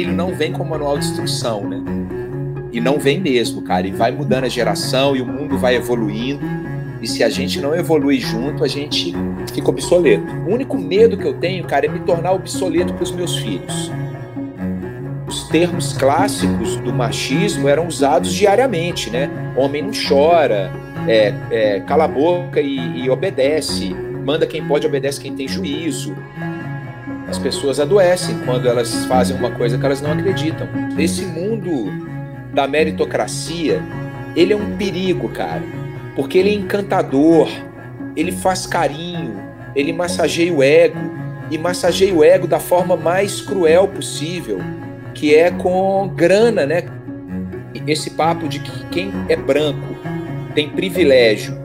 filho não vem com manual de instrução, né? E não vem mesmo, cara. E vai mudando a geração e o mundo vai evoluindo. E se a gente não evolui junto, a gente fica obsoleto. O único medo que eu tenho, cara, é me tornar obsoleto para os meus filhos. Os termos clássicos do machismo eram usados diariamente, né? Homem não chora, é, é, cala a boca e, e obedece, manda quem pode, obedece quem tem juízo. As pessoas adoecem quando elas fazem uma coisa que elas não acreditam. Esse mundo da meritocracia, ele é um perigo, cara, porque ele é encantador, ele faz carinho, ele massageia o ego e massageia o ego da forma mais cruel possível, que é com grana, né? Esse papo de que quem é branco tem privilégio,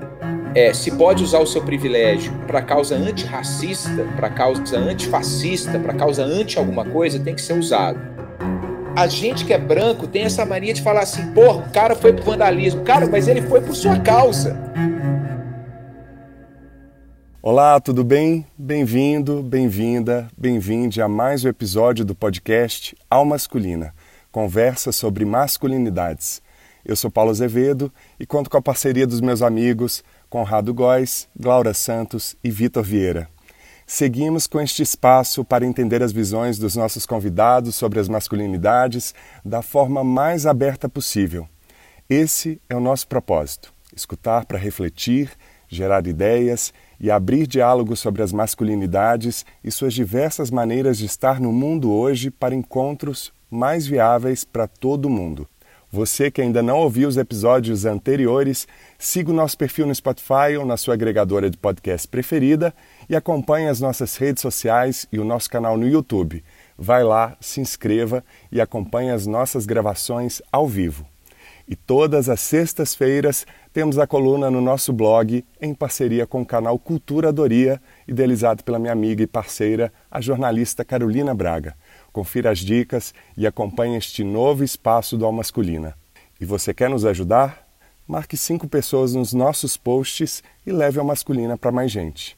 é, se pode usar o seu privilégio para causa antirracista, para causa antifascista, para causa anti alguma coisa, tem que ser usado. A gente que é branco tem essa mania de falar assim, porra, o cara foi pro vandalismo. Cara, mas ele foi por sua causa. Olá, tudo bem? Bem-vindo, bem-vinda, bem-vinde a mais um episódio do podcast Al Masculina, conversa sobre masculinidades. Eu sou Paulo Azevedo e conto com a parceria dos meus amigos Conrado Góes, Glaura Santos e Vitor Vieira. Seguimos com este espaço para entender as visões dos nossos convidados sobre as masculinidades da forma mais aberta possível. Esse é o nosso propósito: escutar para refletir, gerar ideias e abrir diálogos sobre as masculinidades e suas diversas maneiras de estar no mundo hoje para encontros mais viáveis para todo mundo. Você que ainda não ouviu os episódios anteriores, siga o nosso perfil no Spotify ou na sua agregadora de podcast preferida e acompanhe as nossas redes sociais e o nosso canal no YouTube. Vai lá, se inscreva e acompanhe as nossas gravações ao vivo. E todas as sextas-feiras temos a coluna no nosso blog em parceria com o canal Cultura Doria, idealizado pela minha amiga e parceira, a jornalista Carolina Braga. Confira as dicas e acompanhe este novo espaço do Almasculina. E você quer nos ajudar? Marque cinco pessoas nos nossos posts e leve a Masculina para mais gente.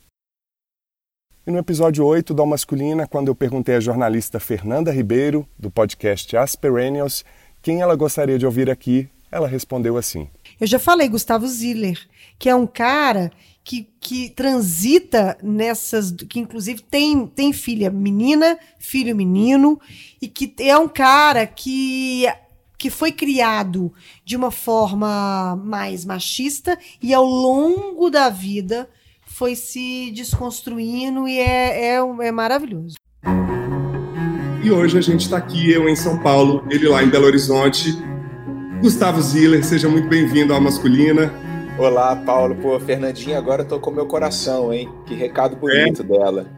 E no episódio 8 do Masculina, quando eu perguntei à jornalista Fernanda Ribeiro, do podcast As Perennials, quem ela gostaria de ouvir aqui, ela respondeu assim: Eu já falei Gustavo Ziller, que é um cara que, que transita nessas, que inclusive tem, tem filha menina, filho menino, e que é um cara que que foi criado de uma forma mais machista e ao longo da vida foi se desconstruindo e é, é, é maravilhoso. E hoje a gente está aqui, eu em São Paulo, ele lá em Belo Horizonte. Gustavo Ziller, seja muito bem-vindo à Masculina. Olá, Paulo. Pô, Fernandinha agora tocou meu coração, hein? Que recado bonito é. dela.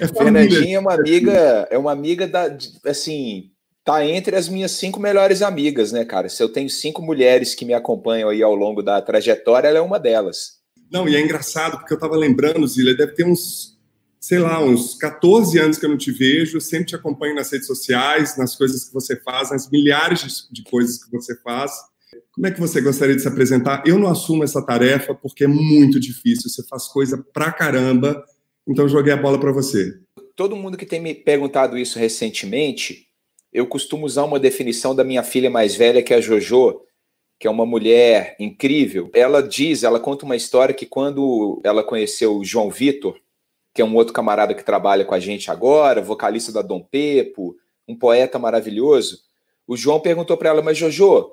É Fernandinha é uma amiga, é uma amiga da, assim, tá entre as minhas cinco melhores amigas, né, cara? Se eu tenho cinco mulheres que me acompanham aí ao longo da trajetória, ela é uma delas. Não, e é engraçado, porque eu tava lembrando, Zila, deve ter uns, sei lá, uns 14 anos que eu não te vejo, sempre te acompanho nas redes sociais, nas coisas que você faz, nas milhares de coisas que você faz. Como é que você gostaria de se apresentar? Eu não assumo essa tarefa porque é muito difícil. Você faz coisa pra caramba. Então joguei a bola para você. Todo mundo que tem me perguntado isso recentemente, eu costumo usar uma definição da minha filha mais velha, que é a Jojo, que é uma mulher incrível. Ela diz, ela conta uma história que quando ela conheceu o João Vitor, que é um outro camarada que trabalha com a gente agora, vocalista da Dom Pepo, um poeta maravilhoso, o João perguntou para ela, mas Jojo,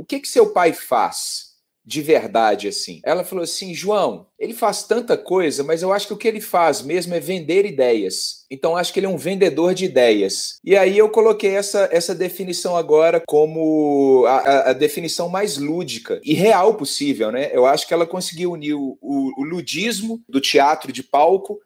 o que que seu pai faz de verdade assim? Ela falou assim, João, ele faz tanta coisa, mas eu acho que o que ele faz mesmo é vender ideias. Então acho que ele é um vendedor de ideias. E aí eu coloquei essa, essa definição agora como a, a definição mais lúdica e real possível, né? Eu acho que ela conseguiu unir o, o, o ludismo do teatro de palco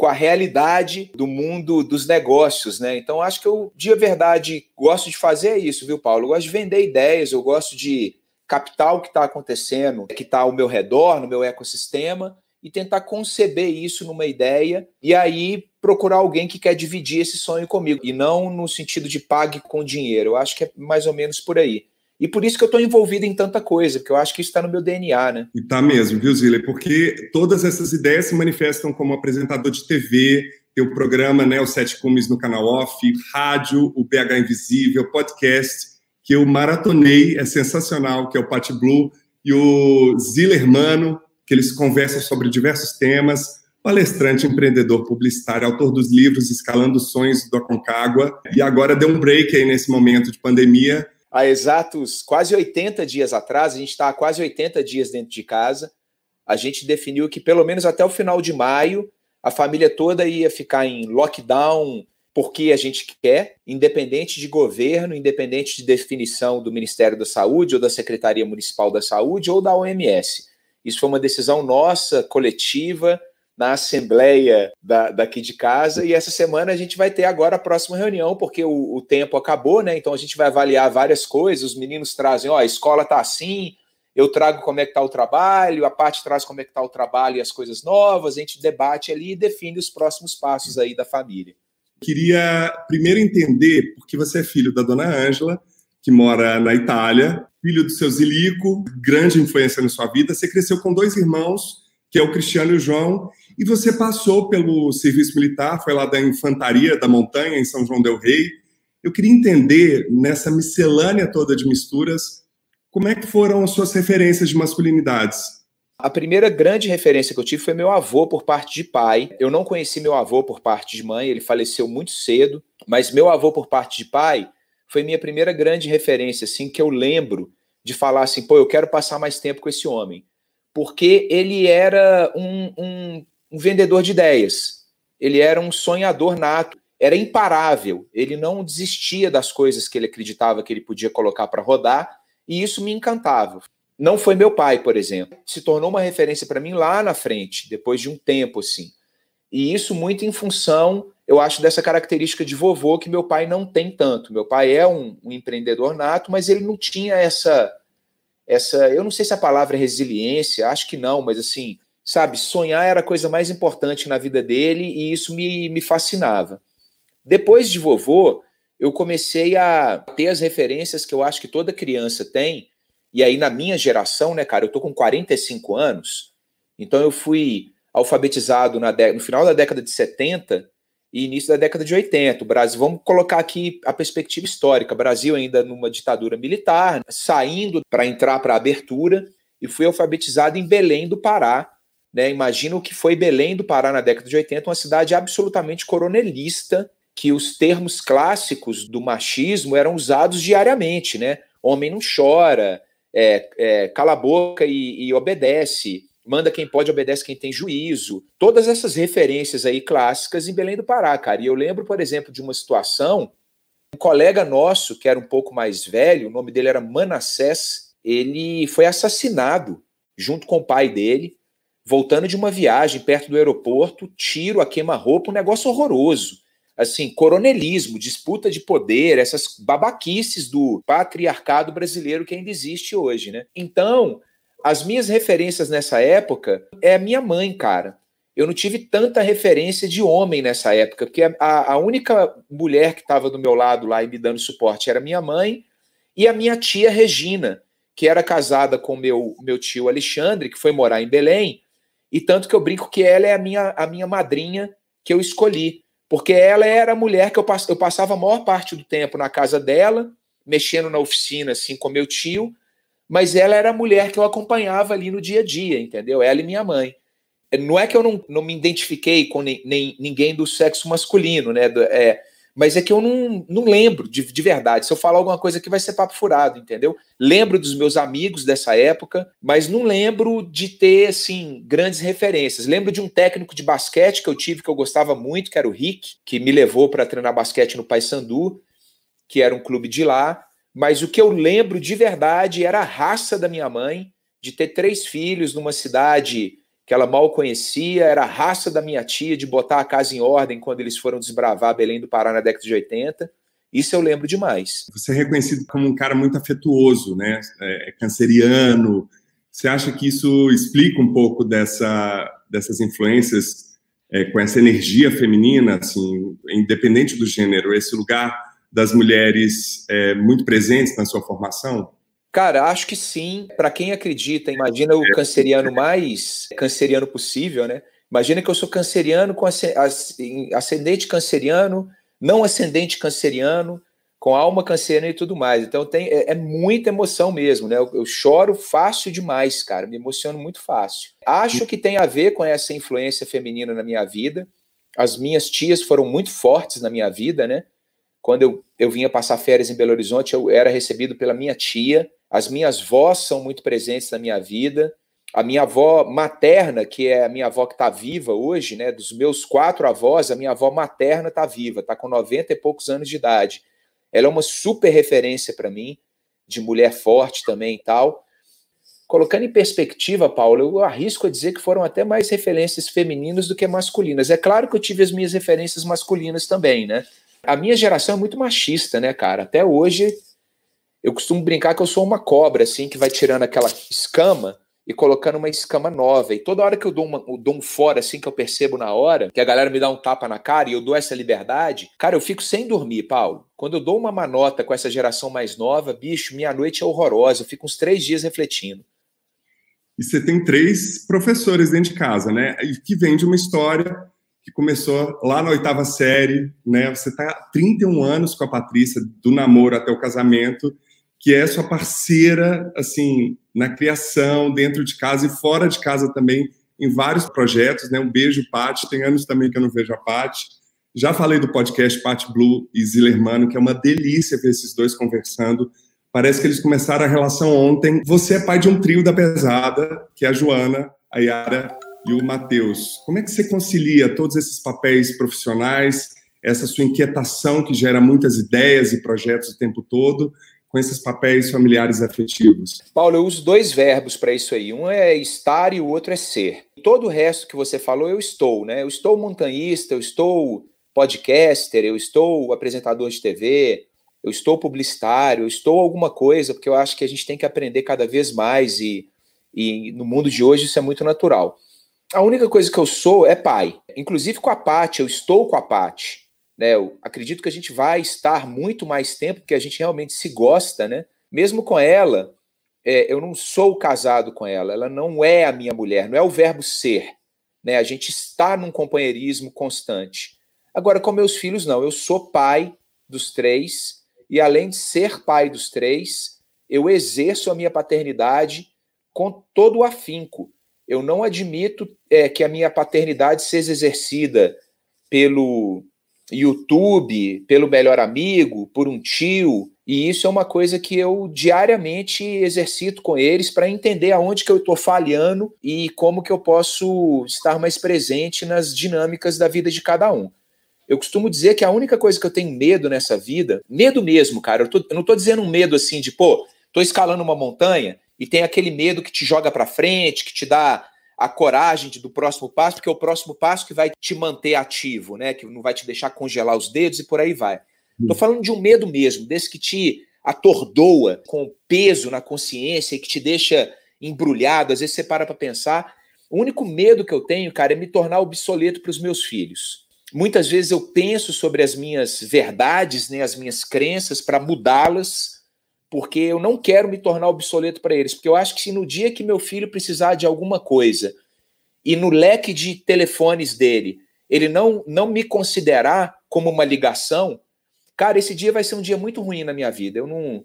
com a realidade do mundo dos negócios, né? Então acho que eu de verdade gosto de fazer isso, viu, Paulo? Eu gosto de vender ideias, eu gosto de captar o que está acontecendo, que está ao meu redor, no meu ecossistema, e tentar conceber isso numa ideia e aí procurar alguém que quer dividir esse sonho comigo e não no sentido de pague com dinheiro. Eu acho que é mais ou menos por aí. E por isso que eu estou envolvido em tanta coisa, porque eu acho que isso está no meu DNA, né? E tá mesmo, viu, Zile? Porque todas essas ideias se manifestam como apresentador de TV, tem o programa, né, o Sete Cumes no canal Off, rádio, o BH Invisível, podcast, que eu maratonei, é sensacional, que é o Pat Blue, e o Zillermano, que eles conversam sobre diversos temas, palestrante, empreendedor, publicitário, autor dos livros Escalando os Sonhos do Aconcagua, e agora deu um break aí nesse momento de pandemia. Há exatos quase 80 dias atrás, a gente está há quase 80 dias dentro de casa, a gente definiu que pelo menos até o final de maio, a família toda ia ficar em lockdown porque a gente quer, independente de governo, independente de definição do Ministério da Saúde ou da Secretaria Municipal da Saúde ou da OMS. Isso foi uma decisão nossa, coletiva, na assembleia da, daqui de casa. E essa semana a gente vai ter agora a próxima reunião, porque o, o tempo acabou, né? Então a gente vai avaliar várias coisas. Os meninos trazem, ó, a escola tá assim, eu trago como é que tá o trabalho, a parte traz como é que tá o trabalho e as coisas novas, a gente debate ali e define os próximos passos aí da família. Queria primeiro entender, porque você é filho da dona Ângela, que mora na Itália, filho do seu Zilico, grande influência na sua vida. Você cresceu com dois irmãos, que é o Cristiano e o João, e você passou pelo serviço militar, foi lá da Infantaria da Montanha, em São João Del Rei. Eu queria entender, nessa miscelânea toda de misturas, como é que foram as suas referências de masculinidades? A primeira grande referência que eu tive foi meu avô por parte de pai. Eu não conheci meu avô por parte de mãe, ele faleceu muito cedo, mas meu avô por parte de pai foi minha primeira grande referência, assim, que eu lembro de falar assim, pô, eu quero passar mais tempo com esse homem. Porque ele era um, um um vendedor de ideias. Ele era um sonhador nato, era imparável. Ele não desistia das coisas que ele acreditava que ele podia colocar para rodar, e isso me encantava. Não foi meu pai, por exemplo. Se tornou uma referência para mim lá na frente, depois de um tempo assim. E isso muito em função, eu acho, dessa característica de vovô que meu pai não tem tanto. Meu pai é um, um empreendedor nato, mas ele não tinha essa essa, eu não sei se a palavra é resiliência, acho que não, mas assim, sabe, sonhar era a coisa mais importante na vida dele e isso me, me fascinava. Depois de vovô, eu comecei a ter as referências que eu acho que toda criança tem, e aí na minha geração, né, cara, eu tô com 45 anos, então eu fui alfabetizado na no final da década de 70 e início da década de 80. O Brasil, vamos colocar aqui a perspectiva histórica, Brasil ainda numa ditadura militar, saindo para entrar para a abertura, e fui alfabetizado em Belém do Pará, né? Imagina o que foi Belém do Pará na década de 80, uma cidade absolutamente coronelista, que os termos clássicos do machismo eram usados diariamente, né? Homem não chora, é, é, cala a boca e, e obedece, manda quem pode, obedece quem tem juízo. Todas essas referências aí clássicas em Belém do Pará, cara. E eu lembro, por exemplo, de uma situação, um colega nosso, que era um pouco mais velho, o nome dele era Manassés, ele foi assassinado junto com o pai dele voltando de uma viagem perto do aeroporto, tiro a queima-roupa, um negócio horroroso. Assim, coronelismo, disputa de poder, essas babaquices do patriarcado brasileiro que ainda existe hoje, né? Então, as minhas referências nessa época é a minha mãe, cara. Eu não tive tanta referência de homem nessa época, porque a, a única mulher que estava do meu lado lá e me dando suporte era minha mãe e a minha tia Regina, que era casada com meu, meu tio Alexandre, que foi morar em Belém, e tanto que eu brinco que ela é a minha, a minha madrinha que eu escolhi. Porque ela era a mulher que eu, pass, eu passava a maior parte do tempo na casa dela, mexendo na oficina, assim, com meu tio, mas ela era a mulher que eu acompanhava ali no dia a dia, entendeu? Ela e minha mãe. Não é que eu não, não me identifiquei com nem ninguém do sexo masculino, né? É, mas é que eu não, não lembro de, de verdade. Se eu falar alguma coisa aqui, vai ser papo furado, entendeu? Lembro dos meus amigos dessa época, mas não lembro de ter, assim, grandes referências. Lembro de um técnico de basquete que eu tive, que eu gostava muito, que era o Rick, que me levou para treinar basquete no Paysandu, que era um clube de lá. Mas o que eu lembro de verdade era a raça da minha mãe, de ter três filhos numa cidade que ela mal conhecia, era a raça da minha tia de botar a casa em ordem quando eles foram desbravar Belém do Pará na década de 80. Isso eu lembro demais. Você é reconhecido como um cara muito afetuoso, né? É, é canceriano. Você acha que isso explica um pouco dessa, dessas influências é, com essa energia feminina, assim, independente do gênero, esse lugar das mulheres é, muito presentes na sua formação? Cara, acho que sim. Para quem acredita, imagina o canceriano mais canceriano possível, né? Imagina que eu sou canceriano com ascendente canceriano, não ascendente canceriano, com alma canceriana e tudo mais. Então tem, é, é muita emoção mesmo, né? Eu, eu, choro fácil demais, cara. Me emociono muito fácil. Acho que tem a ver com essa influência feminina na minha vida. As minhas tias foram muito fortes na minha vida, né? Quando eu, eu vinha passar férias em Belo Horizonte, eu era recebido pela minha tia. As minhas vós são muito presentes na minha vida. A minha avó materna, que é a minha avó que está viva hoje, né? Dos meus quatro avós, a minha avó materna está viva, está com 90 e poucos anos de idade. Ela é uma super referência para mim, de mulher forte também e tal. Colocando em perspectiva, Paulo, eu arrisco a dizer que foram até mais referências femininas do que masculinas. É claro que eu tive as minhas referências masculinas também, né? A minha geração é muito machista, né, cara? Até hoje eu costumo brincar que eu sou uma cobra, assim, que vai tirando aquela escama e colocando uma escama nova. E toda hora que eu dou, uma, eu dou um fora, assim, que eu percebo na hora, que a galera me dá um tapa na cara e eu dou essa liberdade, cara, eu fico sem dormir, Paulo. Quando eu dou uma manota com essa geração mais nova, bicho, minha noite é horrorosa. Eu fico uns três dias refletindo. E você tem três professores dentro de casa, né? E que vem de uma história que começou lá na oitava série, né? Você há 31 anos com a Patrícia, do namoro até o casamento, que é sua parceira, assim, na criação, dentro de casa e fora de casa também, em vários projetos, né? Um beijo, Paty. Tem anos também que eu não vejo a Paty. Já falei do podcast Paty Blue e Zillermano, que é uma delícia ver esses dois conversando. Parece que eles começaram a relação ontem. Você é pai de um trio da pesada, que é a Joana, a Yara e o Matheus. Como é que você concilia todos esses papéis profissionais, essa sua inquietação que gera muitas ideias e projetos o tempo todo, com esses papéis familiares afetivos? Paulo, eu uso dois verbos para isso aí. Um é estar e o outro é ser. Todo o resto que você falou, eu estou, né? Eu estou montanhista, eu estou podcaster, eu estou apresentador de TV, eu estou publicitário, eu estou alguma coisa, porque eu acho que a gente tem que aprender cada vez mais e, e no mundo de hoje isso é muito natural. A única coisa que eu sou é pai. Inclusive com a Paty, eu estou com a Paty. Né? Eu acredito que a gente vai estar muito mais tempo, porque a gente realmente se gosta, né? Mesmo com ela, é, eu não sou casado com ela, ela não é a minha mulher, não é o verbo ser. Né? A gente está num companheirismo constante. Agora, com meus filhos, não. Eu sou pai dos três, e além de ser pai dos três, eu exerço a minha paternidade com todo o afinco eu não admito é, que a minha paternidade seja exercida pelo YouTube, pelo melhor amigo, por um tio, e isso é uma coisa que eu diariamente exercito com eles para entender aonde que eu estou falhando e como que eu posso estar mais presente nas dinâmicas da vida de cada um. Eu costumo dizer que a única coisa que eu tenho medo nessa vida, medo mesmo, cara, eu, tô, eu não estou dizendo um medo assim de, pô, estou escalando uma montanha e tem aquele medo que te joga para frente, que te dá a coragem do próximo passo, porque é o próximo passo que vai te manter ativo, né? Que não vai te deixar congelar os dedos e por aí vai. Estou falando de um medo mesmo, desse que te atordoa com peso na consciência e que te deixa embrulhado. Às vezes você para para pensar. O único medo que eu tenho, cara, é me tornar obsoleto para os meus filhos. Muitas vezes eu penso sobre as minhas verdades, né, as minhas crenças, para mudá-las porque eu não quero me tornar obsoleto para eles, porque eu acho que se no dia que meu filho precisar de alguma coisa e no leque de telefones dele, ele não não me considerar como uma ligação, cara, esse dia vai ser um dia muito ruim na minha vida. Eu não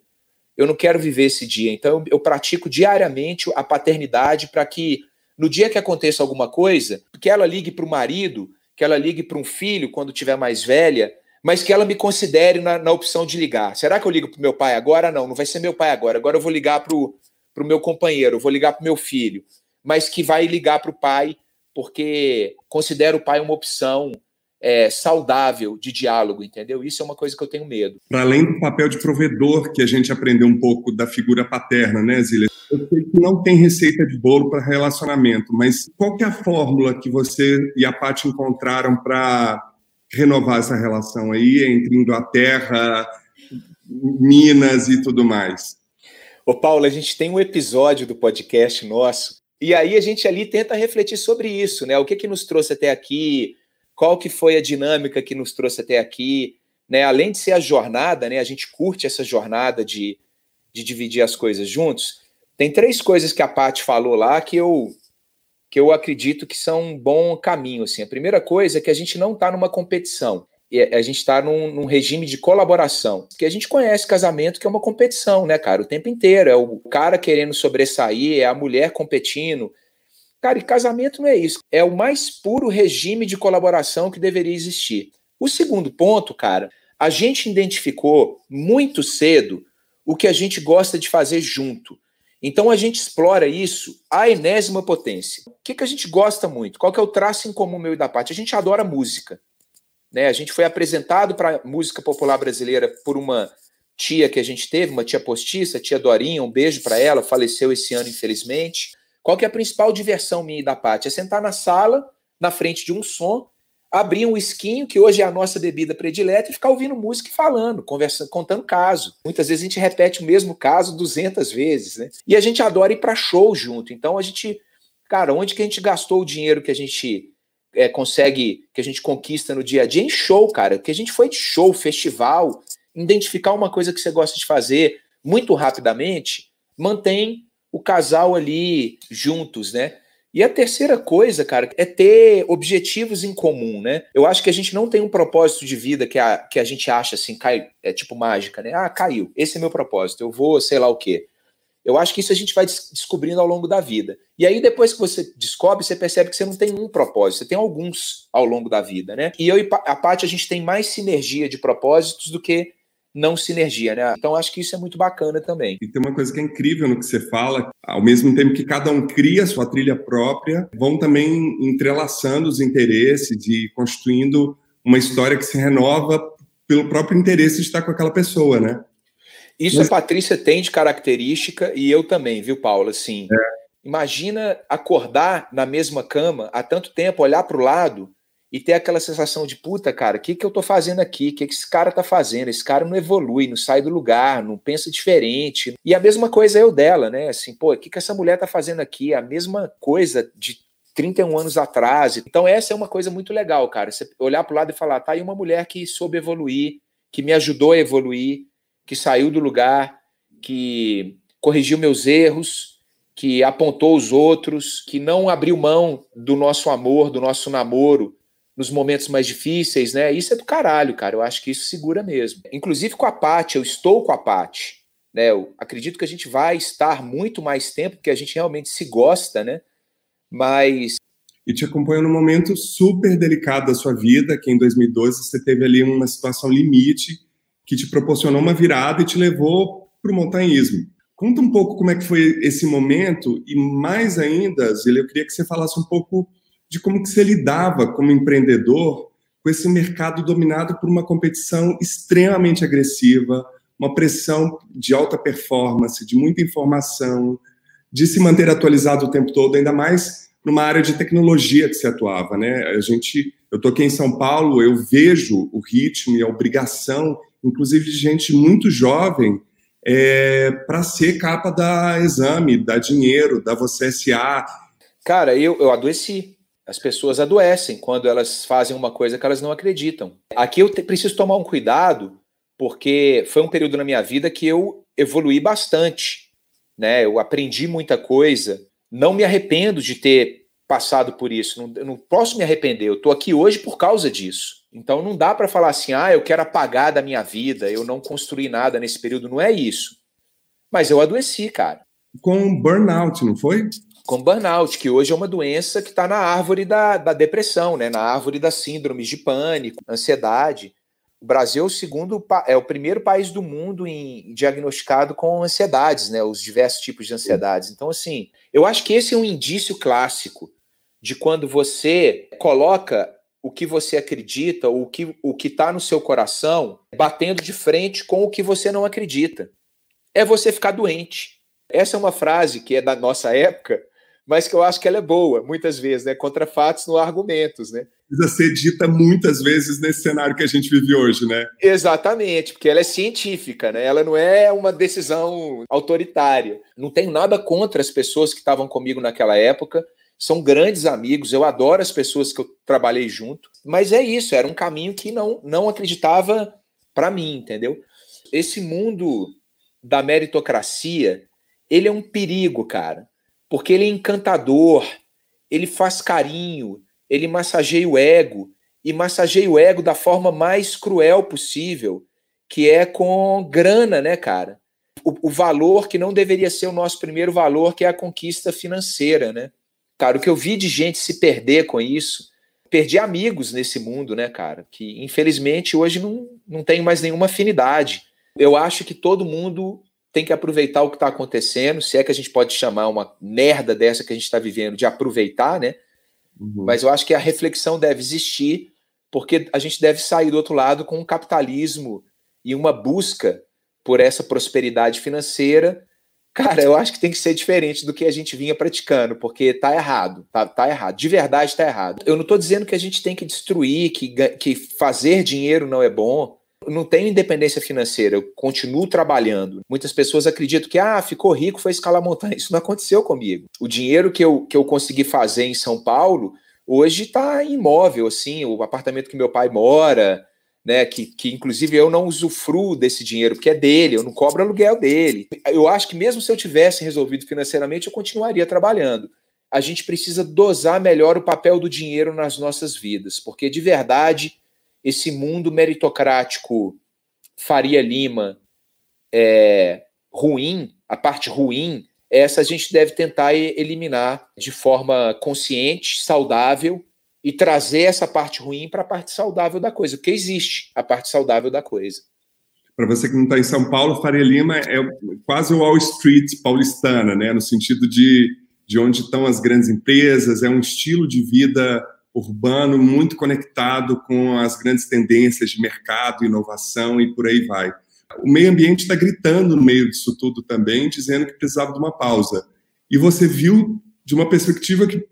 eu não quero viver esse dia. Então eu, pratico diariamente a paternidade para que no dia que aconteça alguma coisa, que ela ligue para o marido, que ela ligue para um filho quando tiver mais velha, mas que ela me considere na, na opção de ligar. Será que eu ligo para o meu pai agora? Não, não vai ser meu pai agora. Agora eu vou ligar para o meu companheiro, vou ligar para o meu filho. Mas que vai ligar para o pai, porque considero o pai uma opção é, saudável de diálogo, entendeu? Isso é uma coisa que eu tenho medo. Para além do papel de provedor que a gente aprendeu um pouco da figura paterna, né, Zília? Eu sei que não tem receita de bolo para relacionamento, mas qual é a fórmula que você e a Paty encontraram para renovar essa relação aí entre Inglaterra, Minas e tudo mais? Ô Paulo, a gente tem um episódio do podcast nosso e aí a gente ali tenta refletir sobre isso, né? O que que nos trouxe até aqui? Qual que foi a dinâmica que nos trouxe até aqui? Né? Além de ser a jornada, né? A gente curte essa jornada de, de dividir as coisas juntos. Tem três coisas que a Paty falou lá que eu que eu acredito que são um bom caminho. Assim. A primeira coisa é que a gente não está numa competição. A gente está num, num, regime de colaboração. Porque a gente conhece casamento que é uma competição, né, cara? O tempo inteiro. É o cara querendo sobressair, é a mulher competindo. Cara, e casamento não é isso. É o mais puro regime de colaboração que deveria existir. O segundo ponto, cara, a gente identificou muito cedo o que a gente gosta de fazer junto. Então a gente explora isso à enésima potência. O que, que a gente gosta muito? Qual que é o traço em comum meu e da parte? A gente adora música. Né? A gente foi apresentado para música popular brasileira por uma tia que a gente teve, uma tia postiça, tia Dorinha, um beijo para ela, faleceu esse ano, infelizmente. Qual que é a principal diversão minha e da Paty? É sentar na sala, na frente de um som, abrir um esquinho, que hoje é a nossa bebida predileta, e ficar ouvindo música e falando, conversando, contando caso. Muitas vezes a gente repete o mesmo caso 200 vezes, né? E a gente adora ir para show junto. Então a gente, cara, onde que a gente gastou o dinheiro que a gente é, consegue, que a gente conquista no dia a dia? Em show, cara. Que a gente foi de show, festival, identificar uma coisa que você gosta de fazer muito rapidamente, mantém o casal ali juntos, né? E a terceira coisa, cara, é ter objetivos em comum, né? Eu acho que a gente não tem um propósito de vida que a, que a gente acha assim, cai, é tipo mágica, né? Ah, caiu. Esse é meu propósito. Eu vou, sei lá o quê. Eu acho que isso a gente vai descobrindo ao longo da vida. E aí, depois que você descobre, você percebe que você não tem um propósito, você tem alguns ao longo da vida, né? E eu e a Paty, a gente tem mais sinergia de propósitos do que não sinergia, né? Então acho que isso é muito bacana também. E tem uma coisa que é incrível no que você fala, ao mesmo tempo que cada um cria a sua trilha própria, vão também entrelaçando os interesses e construindo uma história que se renova pelo próprio interesse de estar com aquela pessoa, né? Isso Mas... a Patrícia tem de característica e eu também, viu, Paulo? Assim, é. imagina acordar na mesma cama há tanto tempo, olhar para o lado e ter aquela sensação de puta, cara, o que, que eu tô fazendo aqui? O que, que esse cara tá fazendo? Esse cara não evolui, não sai do lugar, não pensa diferente. E a mesma coisa eu dela, né? Assim, pô, o que, que essa mulher tá fazendo aqui? A mesma coisa de 31 anos atrás. Então, essa é uma coisa muito legal, cara. Você olhar pro lado e falar, tá aí uma mulher que soube evoluir, que me ajudou a evoluir, que saiu do lugar, que corrigiu meus erros, que apontou os outros, que não abriu mão do nosso amor, do nosso namoro nos momentos mais difíceis, né? Isso é do caralho, cara. Eu acho que isso segura mesmo. Inclusive com a Paty, eu estou com a Paty. Né? Eu acredito que a gente vai estar muito mais tempo, porque a gente realmente se gosta, né? Mas. E te acompanha num momento super delicado da sua vida, que em 2012 você teve ali uma situação limite que te proporcionou uma virada e te levou para o montanhismo. Conta um pouco como é que foi esse momento e mais ainda, Zila, eu queria que você falasse um pouco de como que você lidava como empreendedor com esse mercado dominado por uma competição extremamente agressiva, uma pressão de alta performance, de muita informação, de se manter atualizado o tempo todo, ainda mais numa área de tecnologia que se atuava, né? A gente, eu tô aqui em São Paulo, eu vejo o ritmo e a obrigação, inclusive de gente muito jovem, é, para ser capa da exame, da dinheiro, da você SA. Cara, eu, eu adoeci. As pessoas adoecem quando elas fazem uma coisa que elas não acreditam. Aqui eu preciso tomar um cuidado, porque foi um período na minha vida que eu evolui bastante. Né? Eu aprendi muita coisa. Não me arrependo de ter passado por isso. Não, não posso me arrepender. Eu estou aqui hoje por causa disso. Então não dá para falar assim, ah, eu quero apagar da minha vida, eu não construí nada nesse período. Não é isso. Mas eu adoeci, cara. Com burnout, não foi? Com burnout, que hoje é uma doença que está na árvore da, da depressão, né? na árvore das síndromes de pânico, ansiedade. O Brasil é o segundo, é o primeiro país do mundo em diagnosticado com ansiedades, né? Os diversos tipos de ansiedades. Então, assim, eu acho que esse é um indício clássico de quando você coloca o que você acredita, o que o que está no seu coração, batendo de frente com o que você não acredita. É você ficar doente. Essa é uma frase que é da nossa época, mas que eu acho que ela é boa, muitas vezes, né? Contra fatos, não argumentos, né? Precisa ser dita muitas vezes nesse cenário que a gente vive hoje, né? Exatamente, porque ela é científica, né? Ela não é uma decisão autoritária. Não tenho nada contra as pessoas que estavam comigo naquela época. São grandes amigos, eu adoro as pessoas que eu trabalhei junto, mas é isso, era um caminho que não, não acreditava para mim, entendeu? Esse mundo da meritocracia, ele é um perigo, cara porque ele é encantador, ele faz carinho, ele massageia o ego, e massageia o ego da forma mais cruel possível, que é com grana, né, cara? O, o, valor que não deveria ser o nosso primeiro valor, que é a conquista financeira, né? Cara, o que eu vi de gente se perder com isso, perdi amigos nesse mundo, né, cara? Que infelizmente hoje não, não tem mais nenhuma afinidade. Eu acho que todo mundo tem que aproveitar o que está acontecendo, se é que a gente pode chamar uma merda dessa que a gente está vivendo de aproveitar, né? Uhum. Mas eu acho que a reflexão deve existir porque a gente deve sair do outro lado com um capitalismo e uma busca por essa prosperidade financeira. Cara, eu acho que tem que ser diferente do que a gente vinha praticando, porque tá errado, tá, tá errado, de verdade tá errado. Eu não estou dizendo que a gente tem que destruir, que, que fazer dinheiro não é bom. Não tenho independência financeira, eu continuo trabalhando. Muitas pessoas acreditam que, ah, ficou rico, foi escalar montanha. Isso não aconteceu comigo. O dinheiro que eu, que eu consegui fazer em São Paulo hoje está imóvel, assim, o apartamento que meu pai mora, né, que, que inclusive eu não usufruo desse dinheiro, porque é dele, eu não cobro aluguel dele. Eu acho que mesmo se eu tivesse resolvido financeiramente, eu continuaria trabalhando. A gente precisa dosar melhor o papel do dinheiro nas nossas vidas, porque de verdade, esse mundo meritocrático Faria Lima é ruim, a parte ruim essa a gente deve tentar eliminar de forma consciente, saudável e trazer essa parte ruim para a parte saudável da coisa, porque existe a parte saudável da coisa. Para você que não está em São Paulo, Faria Lima é quase o Wall Street paulistana, né? no sentido de, de onde estão as grandes empresas, é um estilo de vida urbano muito conectado com as grandes tendências de mercado, inovação e por aí vai o meio ambiente está gritando no meio disso tudo também, dizendo que precisava de uma pausa. E você viu de uma perspectiva que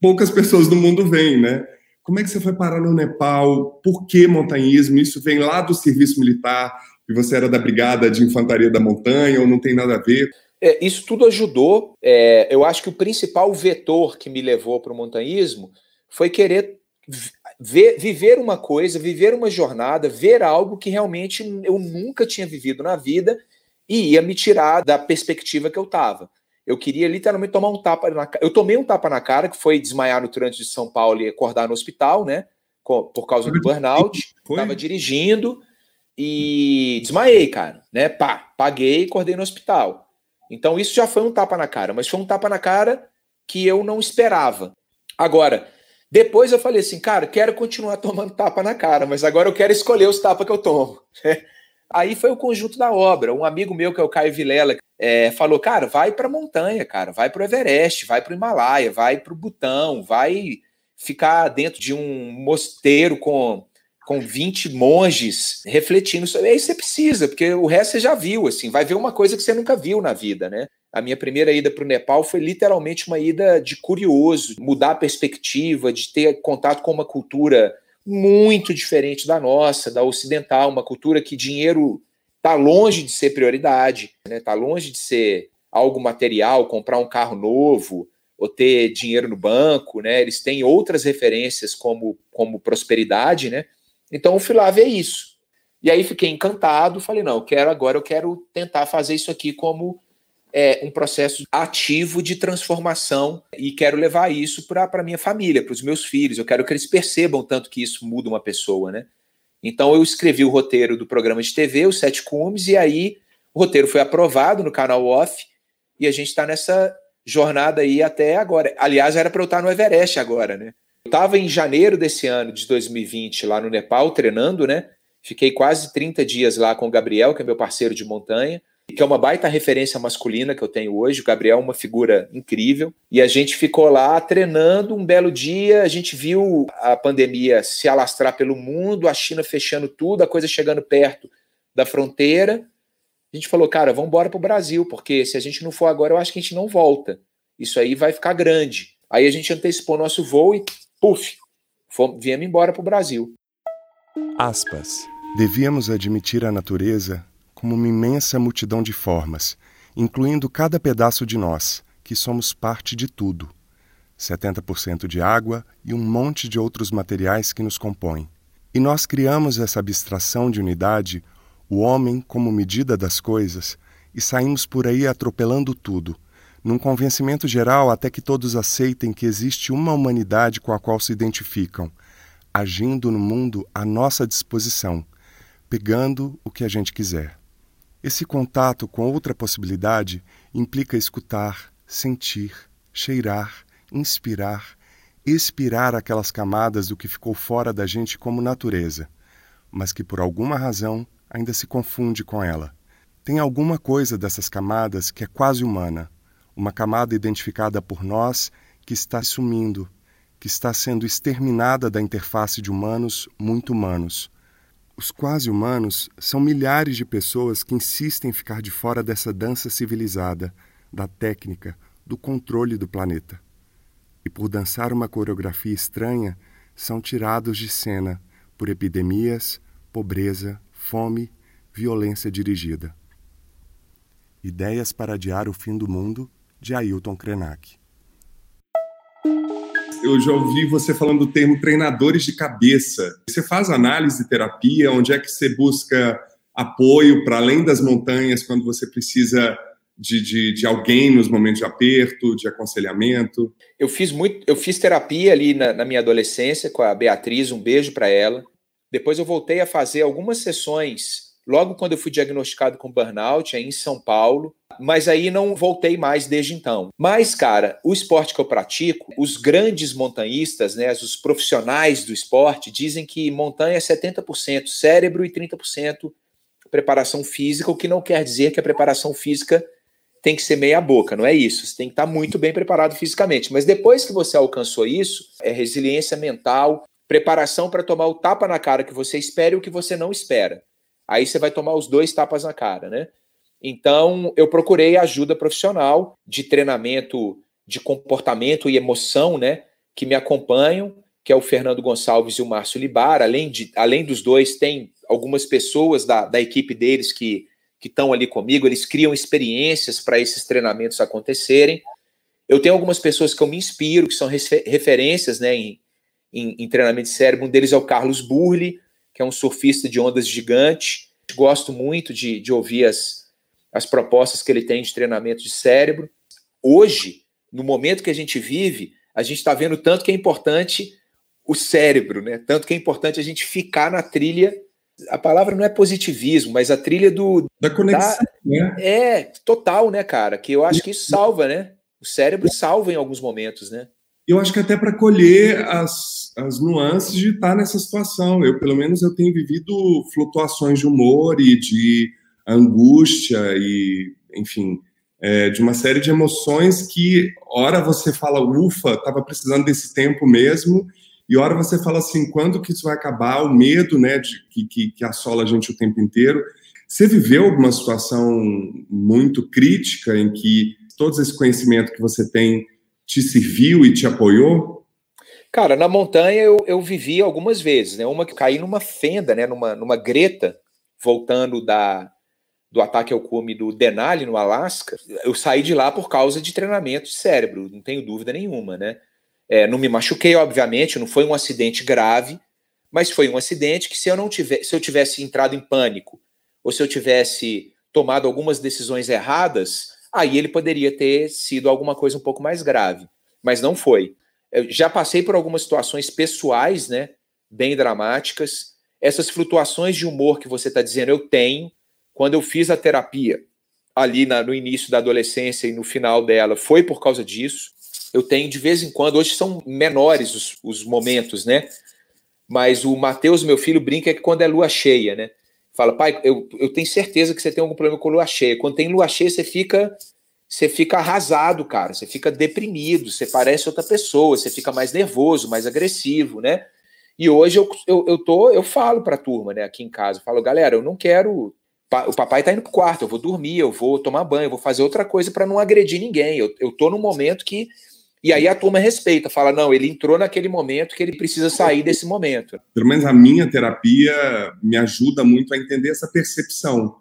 poucas pessoas no mundo veem, né? Como é que você foi parar no Nepal? Por que montanhismo? Isso vem lá do serviço militar e você era da brigada de infantaria da montanha ou não tem nada a ver? É, isso tudo ajudou. É, eu acho que o principal vetor que me levou para o montanhismo foi querer ver, viver uma coisa, viver uma jornada, ver algo que realmente eu nunca tinha vivido na vida e ia me tirar da perspectiva que eu estava. Eu queria literalmente tomar um tapa na cara. Eu tomei um tapa na cara, que foi desmaiar no trânsito de São Paulo e acordar no hospital, né? Por causa do burnout. Estava dirigindo e desmaiei, cara. Né? Pá, paguei e acordei no hospital. Então isso já foi um tapa na cara, mas foi um tapa na cara que eu não esperava. Agora, depois eu falei assim, cara, quero continuar tomando tapa na cara, mas agora eu quero escolher os tapas que eu tomo. Aí foi o conjunto da obra. Um amigo meu, que é o Caio Vilela, é, falou: cara, vai para a montanha, cara, vai para o Everest, vai para o Himalaia, vai para o Butão, vai ficar dentro de um mosteiro com, com 20 monges refletindo. Aí você precisa, porque o resto você já viu, assim, vai ver uma coisa que você nunca viu na vida, né? A minha primeira ida para o Nepal foi literalmente uma ida de curioso, mudar a perspectiva, de ter contato com uma cultura muito diferente da nossa, da ocidental, uma cultura que dinheiro está longe de ser prioridade, está né? Tá longe de ser algo material, comprar um carro novo ou ter dinheiro no banco, né? Eles têm outras referências como, como prosperidade, né? Então eu fui lá ver isso. E aí fiquei encantado, falei, não, eu quero agora, eu quero tentar fazer isso aqui como é, um processo ativo de transformação e quero levar isso para a minha família, para os meus filhos. Eu quero que eles percebam tanto que isso muda uma pessoa, né? Então eu escrevi o roteiro do programa de TV, os Sete Cumes, e aí o roteiro foi aprovado no canal Off e a gente está nessa jornada aí até agora. Aliás, era para eu estar no Everest agora, né? Eu estava em janeiro desse ano, de 2020, lá no Nepal, treinando, né? Fiquei quase 30 dias lá com o Gabriel, que é meu parceiro de montanha que é uma baita referência masculina que eu tenho hoje. O Gabriel é uma figura incrível. E a gente ficou lá treinando um belo dia. A gente viu a pandemia se alastrar pelo mundo, a China fechando tudo, a coisa chegando perto da fronteira. A gente falou, cara, vamos embora para o Brasil, porque se a gente não for agora, eu acho que a gente não volta. Isso aí vai ficar grande. Aí a gente antecipou nosso voo e, puf, viemos embora para o Brasil. Aspas. Devíamos admitir a natureza como uma imensa multidão de formas, incluindo cada pedaço de nós, que somos parte de tudo. 70% de água e um monte de outros materiais que nos compõem. E nós criamos essa abstração de unidade, o homem como medida das coisas, e saímos por aí atropelando tudo, num convencimento geral até que todos aceitem que existe uma humanidade com a qual se identificam, agindo no mundo à nossa disposição, pegando o que a gente quiser. Esse contato com outra possibilidade implica escutar, sentir, cheirar, inspirar, expirar aquelas camadas do que ficou fora da gente como natureza, mas que por alguma razão ainda se confunde com ela. Tem alguma coisa dessas camadas que é quase humana, uma camada identificada por nós que está sumindo, que está sendo exterminada da interface de humanos muito humanos. Os quase humanos são milhares de pessoas que insistem em ficar de fora dessa dança civilizada, da técnica, do controle do planeta. E por dançar uma coreografia estranha, são tirados de cena por epidemias, pobreza, fome, violência dirigida. Ideias para adiar o fim do mundo, de Ailton Krenak. Eu já ouvi você falando do termo treinadores de cabeça. Você faz análise e terapia? Onde é que você busca apoio para além das montanhas quando você precisa de, de, de, alguém nos momentos de aperto, de aconselhamento? Eu fiz muito, eu fiz terapia ali na, na minha adolescência com a Beatriz, um beijo para ela. Depois eu voltei a fazer algumas sessões logo quando eu fui diagnosticado com burnout, aí em São Paulo, mas aí não voltei mais desde então. Mas, cara, o esporte que eu pratico, os grandes montanhistas, né, os profissionais do esporte, dizem que montanha é 70% cérebro e 30% preparação física, o que não quer dizer que a preparação física tem que ser meia boca, não é isso. Você tem que estar muito bem preparado fisicamente. Mas depois que você alcançou isso, é resiliência mental, preparação para tomar o tapa na cara que você espera e o que você não espera aí você vai tomar os dois tapas na cara, né? Então, eu procurei ajuda profissional de treinamento de comportamento e emoção, né? Que me acompanham, que é o Fernando Gonçalves e o Márcio Libar. Além, de, além dos dois, tem algumas pessoas da, da equipe deles que estão ali comigo, eles criam experiências para esses treinamentos acontecerem. Eu tenho algumas pessoas que eu me inspiro, que são referências né, em, em, em treinamento de cérebro. Um deles é o Carlos Burli, que é um surfista de ondas gigante. Gosto muito de, de ouvir as, as propostas que ele tem de treinamento de cérebro. Hoje, no momento que a gente vive, a gente está vendo tanto que é importante o cérebro, né? Tanto que é importante a gente ficar na trilha. A palavra não é positivismo, mas a trilha do. Da conexão, da, né? É, total, né, cara? Que eu acho que isso salva, né? O cérebro salva em alguns momentos, né? eu acho que até para colher as, as nuances de estar nessa situação. Eu, pelo menos, eu tenho vivido flutuações de humor e de angústia e, enfim, é, de uma série de emoções que, hora você fala, ufa, estava precisando desse tempo mesmo, e hora você fala assim, quando que isso vai acabar? O medo, né, de, que, que, que assola a gente o tempo inteiro. Você viveu alguma situação muito crítica em que todo esse conhecimento que você tem te serviu e te apoiou? Cara, na montanha eu, eu vivi algumas vezes, né? Uma que caí numa fenda, né? Numa, numa greta, voltando da, do ataque ao cume do Denali, no Alasca. Eu saí de lá por causa de treinamento de cérebro, não tenho dúvida nenhuma, né? É, não me machuquei, obviamente, não foi um acidente grave, mas foi um acidente que se eu não tivesse, se eu tivesse entrado em pânico, ou se eu tivesse tomado algumas decisões erradas, aí ele poderia ter sido alguma coisa um pouco mais grave, mas não foi. Eu já passei por algumas situações pessoais, né, bem dramáticas. Essas flutuações de humor que você está dizendo, eu tenho. Quando eu fiz a terapia, ali na, no início da adolescência e no final dela, foi por causa disso. Eu tenho de vez em quando, hoje são menores os, os momentos, né? Mas o Matheus, meu filho, brinca que quando é lua cheia, né? fala, pai, eu, eu tenho certeza que você tem algum problema com lua cheia. Quando tem lua cheia, você fica você fica arrasado, cara, você fica deprimido, você parece outra pessoa, você fica mais nervoso, mais agressivo, né? E hoje eu, eu, eu tô, eu falo pra turma, né, aqui em casa, eu falo, galera, eu não quero. O papai tá indo pro quarto, eu vou dormir, eu vou tomar banho, eu vou fazer outra coisa para não agredir ninguém. Eu, eu tô num momento que e aí a turma respeita, fala: não, ele entrou naquele momento que ele precisa sair desse momento. Pelo menos a minha terapia me ajuda muito a entender essa percepção.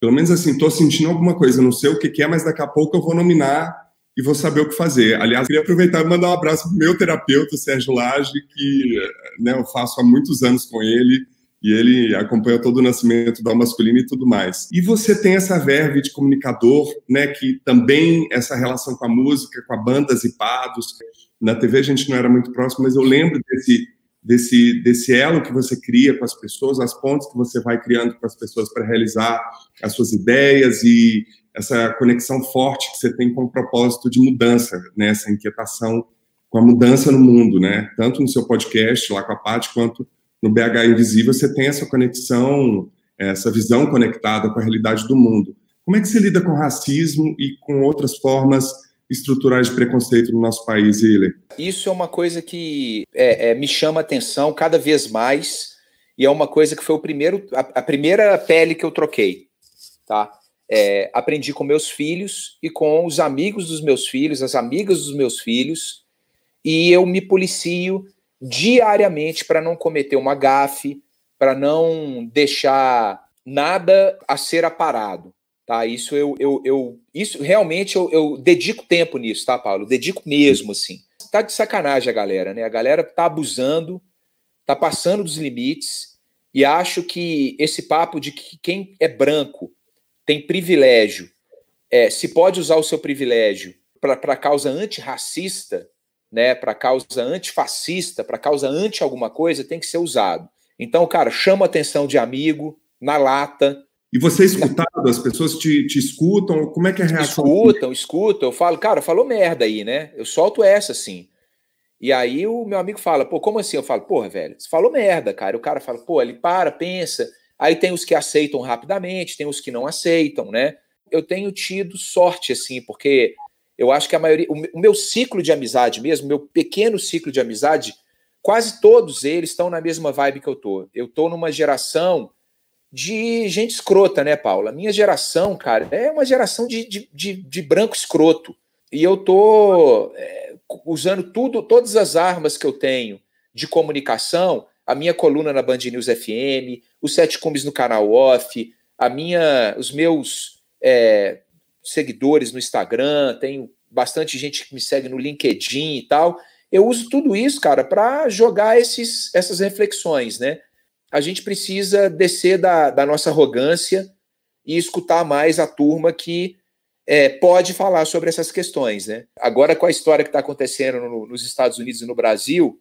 Pelo menos assim, estou sentindo alguma coisa, não sei o que, é, mas daqui a pouco eu vou nominar e vou saber o que fazer. Aliás, queria aproveitar e mandar um abraço para o meu terapeuta, Sérgio Lage, que né, eu faço há muitos anos com ele e ele acompanha todo o nascimento da masculina e tudo mais. E você tem essa verve de comunicador, né, que também essa relação com a música, com a banda Zipados. Na TV a gente não era muito próximo, mas eu lembro desse desse desse elo que você cria com as pessoas, as pontes que você vai criando com as pessoas para realizar as suas ideias e essa conexão forte que você tem com o propósito de mudança, né, essa inquietação com a mudança no mundo, né? Tanto no seu podcast lá com a Paty quanto no BH Invisível, você tem essa conexão, essa visão conectada com a realidade do mundo. Como é que você lida com racismo e com outras formas estruturais de preconceito no nosso país, Hiller? Isso é uma coisa que é, é, me chama atenção cada vez mais e é uma coisa que foi o primeiro, a, a primeira pele que eu troquei, tá? É, aprendi com meus filhos e com os amigos dos meus filhos, as amigas dos meus filhos, e eu me policio diariamente para não cometer uma gafe, para não deixar nada a ser aparado. Tá? Isso eu, eu, eu isso realmente eu, eu dedico tempo nisso, tá, Paulo? Dedico mesmo, assim. Tá de sacanagem a galera, né? A galera tá abusando, tá passando dos limites, e acho que esse papo de que quem é branco tem privilégio, é, se pode usar o seu privilégio para causa antirracista, né, para causa antifascista, para causa anti alguma coisa, tem que ser usado. Então, cara, chama atenção de amigo, na lata. E você é escutado? As pessoas te, te escutam? Como é que é a reação? Escutam, escutam. Eu falo, cara, falou merda aí, né? Eu solto essa, assim. E aí o meu amigo fala, pô, como assim? Eu falo, porra, velho, você falou merda, cara. E o cara fala, pô, ele para, pensa. Aí tem os que aceitam rapidamente, tem os que não aceitam, né? Eu tenho tido sorte, assim, porque eu acho que a maioria, o meu ciclo de amizade mesmo, meu pequeno ciclo de amizade, quase todos eles estão na mesma vibe que eu tô. Eu tô numa geração de gente escrota, né, Paula? Minha geração, cara, é uma geração de, de, de, de branco escroto. E eu tô é, usando tudo, todas as armas que eu tenho de comunicação, a minha coluna na Band News FM, os sete cumes no canal off, a minha, os meus é, seguidores no Instagram, tenho bastante gente que me segue no LinkedIn e tal. Eu uso tudo isso, cara, para jogar esses, essas reflexões, né? A gente precisa descer da, da nossa arrogância e escutar mais a turma que é, pode falar sobre essas questões, né? Agora, com a história que está acontecendo no, nos Estados Unidos e no Brasil,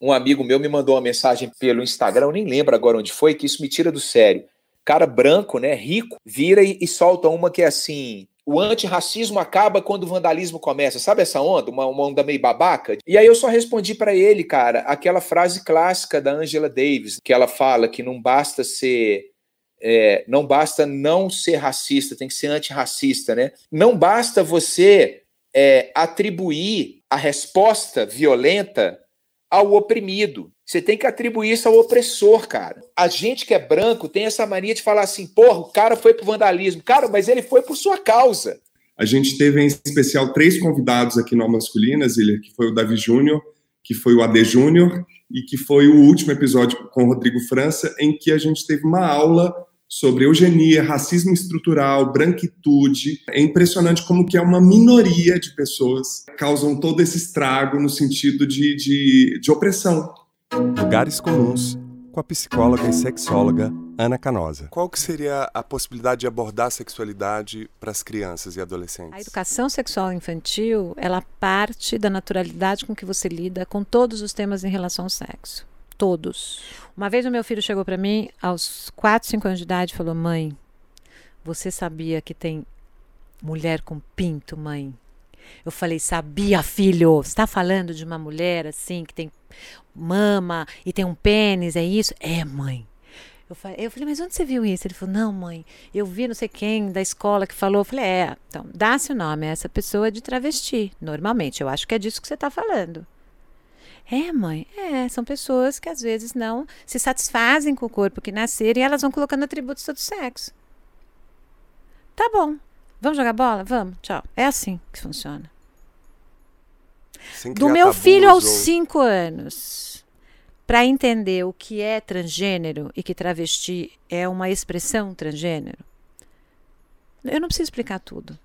um amigo meu me mandou uma mensagem pelo Instagram, eu nem lembro agora onde foi, que isso me tira do sério cara branco, né, rico, vira e, e solta uma que é assim: o antirracismo acaba quando o vandalismo começa. Sabe essa onda? Uma, uma onda meio babaca? E aí eu só respondi para ele, cara, aquela frase clássica da Angela Davis, que ela fala que não basta ser. É, não basta não ser racista, tem que ser antirracista, né? Não basta você é, atribuir a resposta violenta ao oprimido. Você tem que atribuir isso ao opressor, cara. A gente que é branco tem essa mania de falar assim, porra, o cara foi pro vandalismo. Cara, mas ele foi por sua causa. A gente teve em especial três convidados aqui no Masculinas, ele que foi o Davi Júnior, que foi o AD Júnior e que foi o último episódio com o Rodrigo França, em que a gente teve uma aula sobre eugenia, racismo estrutural, branquitude. É impressionante como que é uma minoria de pessoas causam todo esse estrago no sentido de, de, de opressão. Lugares Comuns, com a psicóloga e sexóloga Ana Canosa. Qual que seria a possibilidade de abordar a sexualidade para as crianças e adolescentes? A educação sexual infantil, ela parte da naturalidade com que você lida com todos os temas em relação ao sexo. Todos. Uma vez o meu filho chegou para mim, aos 4, 5 anos de idade, e falou: Mãe, você sabia que tem mulher com pinto, mãe? Eu falei, sabia, filho? Você está falando de uma mulher assim, que tem mama e tem um pênis, é isso? É, mãe. Eu falei, eu falei, mas onde você viu isso? Ele falou, não, mãe, eu vi não sei quem da escola que falou. Eu falei, é, então, dá-se o nome a essa pessoa de travesti, normalmente. Eu acho que é disso que você está falando. É, mãe, é, são pessoas que às vezes não se satisfazem com o corpo que nasceram e elas vão colocando atributos do sexo. Tá bom. Vamos jogar bola? Vamos, tchau. É assim que funciona. Do meu filho aos 5 ou... anos, para entender o que é transgênero e que travesti é uma expressão transgênero, eu não preciso explicar tudo.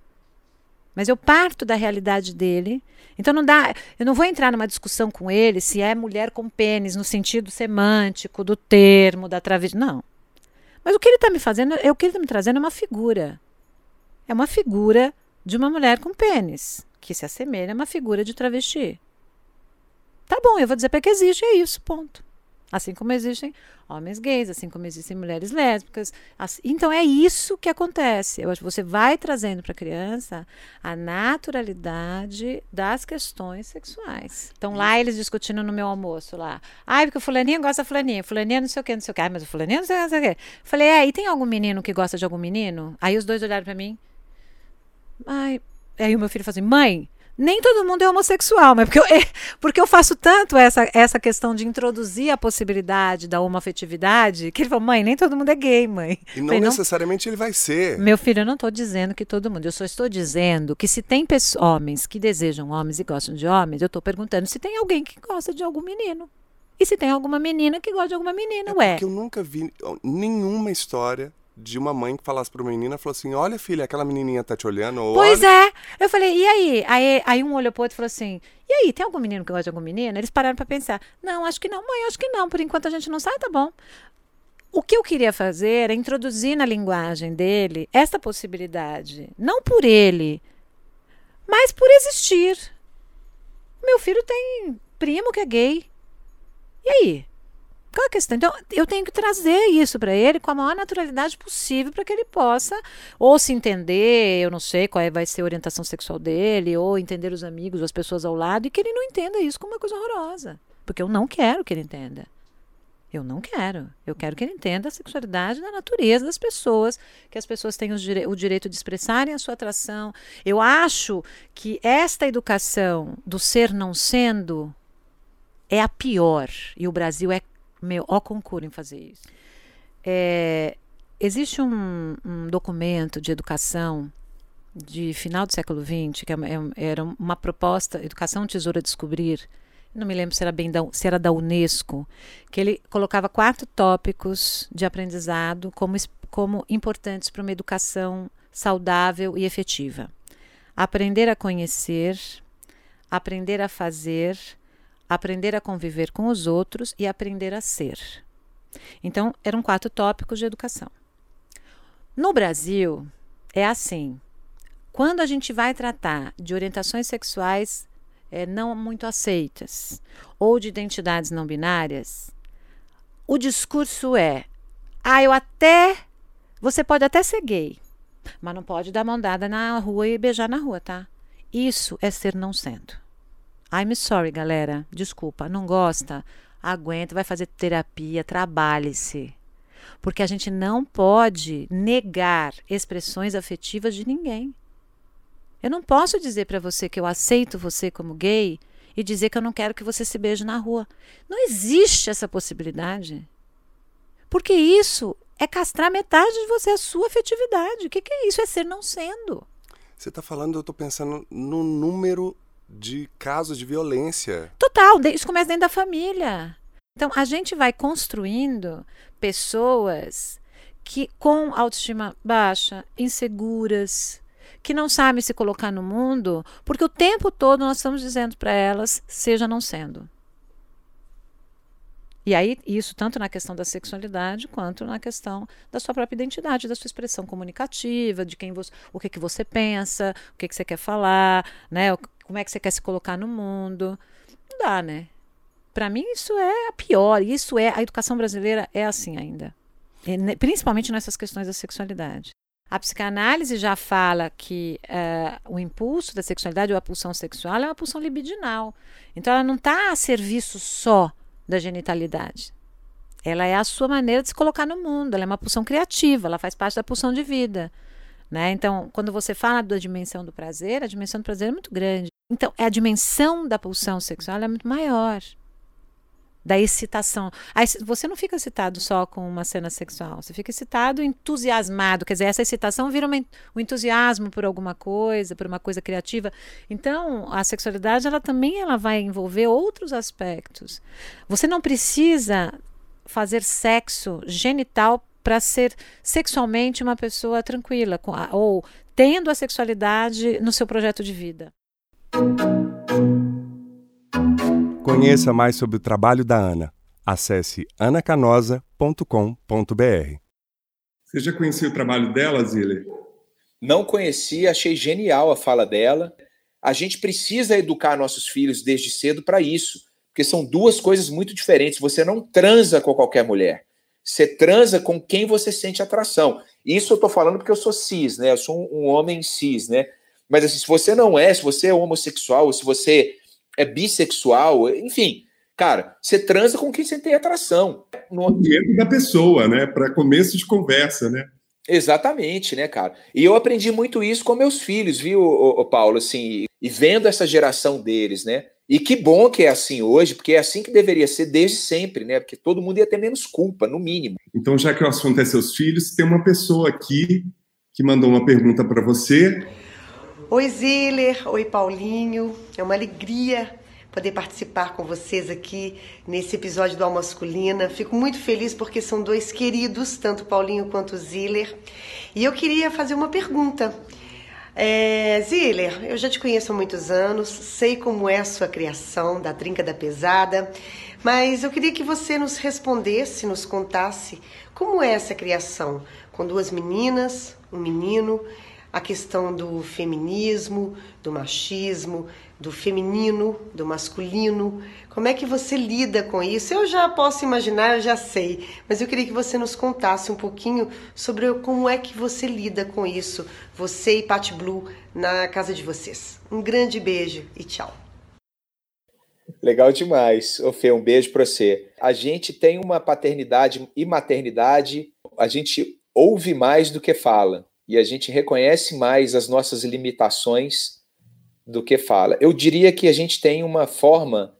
Mas eu parto da realidade dele. Então não dá, eu não vou entrar numa discussão com ele se é mulher com pênis no sentido semântico do termo, da travesti, não. Mas o que ele está me fazendo, é o que ele está me trazendo é uma figura. É uma figura de uma mulher com pênis, que se assemelha a uma figura de travesti. Tá bom, eu vou dizer para que existe, é isso, ponto. Assim como existem homens gays, assim como existem mulheres lésbicas. Assim, então é isso que acontece. Eu acho que você vai trazendo para a criança a naturalidade das questões sexuais. Então lá eles discutindo no meu almoço lá. Ai, porque o fulaninho gosta da fulaninha, fulaninha não sei o que, não sei o que. Ai, mas o fulaninho não sei, o que. Falei, é, e tem algum menino que gosta de algum menino? Aí os dois olharam para mim. Ai, aí o meu filho falou assim, mãe, nem todo mundo é homossexual, mas porque eu, é, porque eu faço tanto essa, essa questão de introduzir a possibilidade da homoafetividade, que ele falou, mãe, nem todo mundo é gay, mãe. E não Falei, necessariamente ele vai ser. Meu filho, eu não estou dizendo que todo mundo, eu só estou dizendo que se tem homens que desejam homens e gostam de homens, eu estou perguntando se tem alguém que gosta de algum menino. E se tem alguma menina que gosta de alguma menina, É ué. porque eu nunca vi nenhuma história de uma mãe que falasse para uma menina, falou assim, olha filha, aquela menininha tá te olhando. Ou, Pois olha... é. Eu falei, e aí? aí? Aí um olhou pro outro e falou assim: e aí, tem algum menino que gosta de algum menino? Eles pararam para pensar: não, acho que não, mãe, acho que não. Por enquanto a gente não sabe, tá bom. O que eu queria fazer era introduzir na linguagem dele essa possibilidade. Não por ele, mas por existir. Meu filho tem primo que é gay. E aí? Qual a questão? Então, eu tenho que trazer isso para ele com a maior naturalidade possível para que ele possa ou se entender, eu não sei qual é, vai ser a orientação sexual dele, ou entender os amigos, as pessoas ao lado, e que ele não entenda isso como uma coisa horrorosa. Porque eu não quero que ele entenda. Eu não quero. Eu quero que ele entenda a sexualidade da natureza das pessoas, que as pessoas tenham dire o direito de expressarem a sua atração. Eu acho que esta educação do ser não sendo é a pior. E o Brasil é meu, ó concurso em fazer isso. É, existe um, um, documento de educação de final do século XX, que é, é, era uma proposta, Educação Tesoura Descobrir, não me lembro se era, bem da, se era da Unesco, que ele colocava quatro tópicos de aprendizado como, como importantes para uma educação saudável e efetiva. Aprender a conhecer, aprender a fazer, aprender a conviver com os outros e aprender a ser. Então, eram quatro tópicos de educação. No Brasil, é assim: quando a gente vai tratar de orientações sexuais é, não muito aceitas ou de identidades não binárias, o discurso é: ah, eu até. Você pode até ser gay, mas não pode dar mão dada na rua e beijar na rua, tá? Isso é ser não sendo. I'm sorry, galera. Desculpa, não gosta? Aguenta, vai fazer terapia, trabalhe-se. Porque a gente não pode negar expressões afetivas de ninguém. Eu não posso dizer para você que eu aceito você como gay e dizer que eu não quero que você se beije na rua. Não existe essa possibilidade. Porque isso é castrar metade de você, a sua afetividade. O que, que é isso? É ser não sendo. Você está falando, eu estou pensando no número de casos de violência. Total, isso começa dentro da família. Então a gente vai construindo pessoas que com autoestima baixa, inseguras, que não sabem se colocar no mundo, porque o tempo todo nós estamos dizendo para elas, seja não sendo. E aí, isso tanto na questão da sexualidade quanto na questão da sua própria identidade, da sua expressão comunicativa, de quem você, o que, que você pensa, o que, que você quer falar, né? Como é que você quer se colocar no mundo. Não dá, né? Para mim, isso é a pior. Isso é. A educação brasileira é assim ainda. E, principalmente nessas questões da sexualidade. A psicanálise já fala que uh, o impulso da sexualidade ou a pulsão sexual é uma pulsão libidinal. Então, ela não está a serviço só da genitalidade. Ela é a sua maneira de se colocar no mundo, ela é uma pulsão criativa, ela faz parte da pulsão de vida. Né? Então, quando você fala da dimensão do prazer, a dimensão do prazer é muito grande. Então, a dimensão da pulsão sexual é muito maior. Da excitação. Você não fica excitado só com uma cena sexual, você fica excitado, entusiasmado. Quer dizer, essa excitação vira um entusiasmo por alguma coisa, por uma coisa criativa. Então, a sexualidade, ela também ela vai envolver outros aspectos. Você não precisa fazer sexo genital para ser sexualmente uma pessoa tranquila ou tendo a sexualidade no seu projeto de vida. Conheça mais sobre o trabalho da Ana. Acesse anacanosa.com.br. Você já conhecia o trabalho dela, Ziller? Não conhecia, achei genial a fala dela. A gente precisa educar nossos filhos desde cedo para isso, porque são duas coisas muito diferentes. Você não transa com qualquer mulher. Você transa com quem você sente atração. Isso eu estou falando porque eu sou cis, né? Eu sou um, um homem cis, né? Mas assim, se você não é, se você é homossexual, se você é bissexual, enfim, cara, você transa com quem você tem atração. No dentro da pessoa, né? Para começo de conversa, né? Exatamente, né, cara? E eu aprendi muito isso com meus filhos, viu, Paulo? Assim, e vendo essa geração deles, né? E que bom que é assim hoje, porque é assim que deveria ser desde sempre, né? Porque todo mundo ia ter menos culpa, no mínimo. Então, já que o assunto é seus filhos, tem uma pessoa aqui que mandou uma pergunta para você. Oi, Ziller. Oi, Paulinho. É uma alegria poder participar com vocês aqui nesse episódio do Alma Masculina. Fico muito feliz porque são dois queridos, tanto Paulinho quanto Ziller. E eu queria fazer uma pergunta. É, Ziller, eu já te conheço há muitos anos, sei como é a sua criação da Trinca da Pesada, mas eu queria que você nos respondesse, nos contasse como é essa criação com duas meninas, um menino a questão do feminismo, do machismo, do feminino, do masculino. Como é que você lida com isso? Eu já posso imaginar, eu já sei, mas eu queria que você nos contasse um pouquinho sobre como é que você lida com isso, você e Pat Blue, na casa de vocês. Um grande beijo e tchau. Legal demais. Ô Fê, um beijo para você. A gente tem uma paternidade e maternidade, a gente ouve mais do que fala e a gente reconhece mais as nossas limitações do que fala. Eu diria que a gente tem uma forma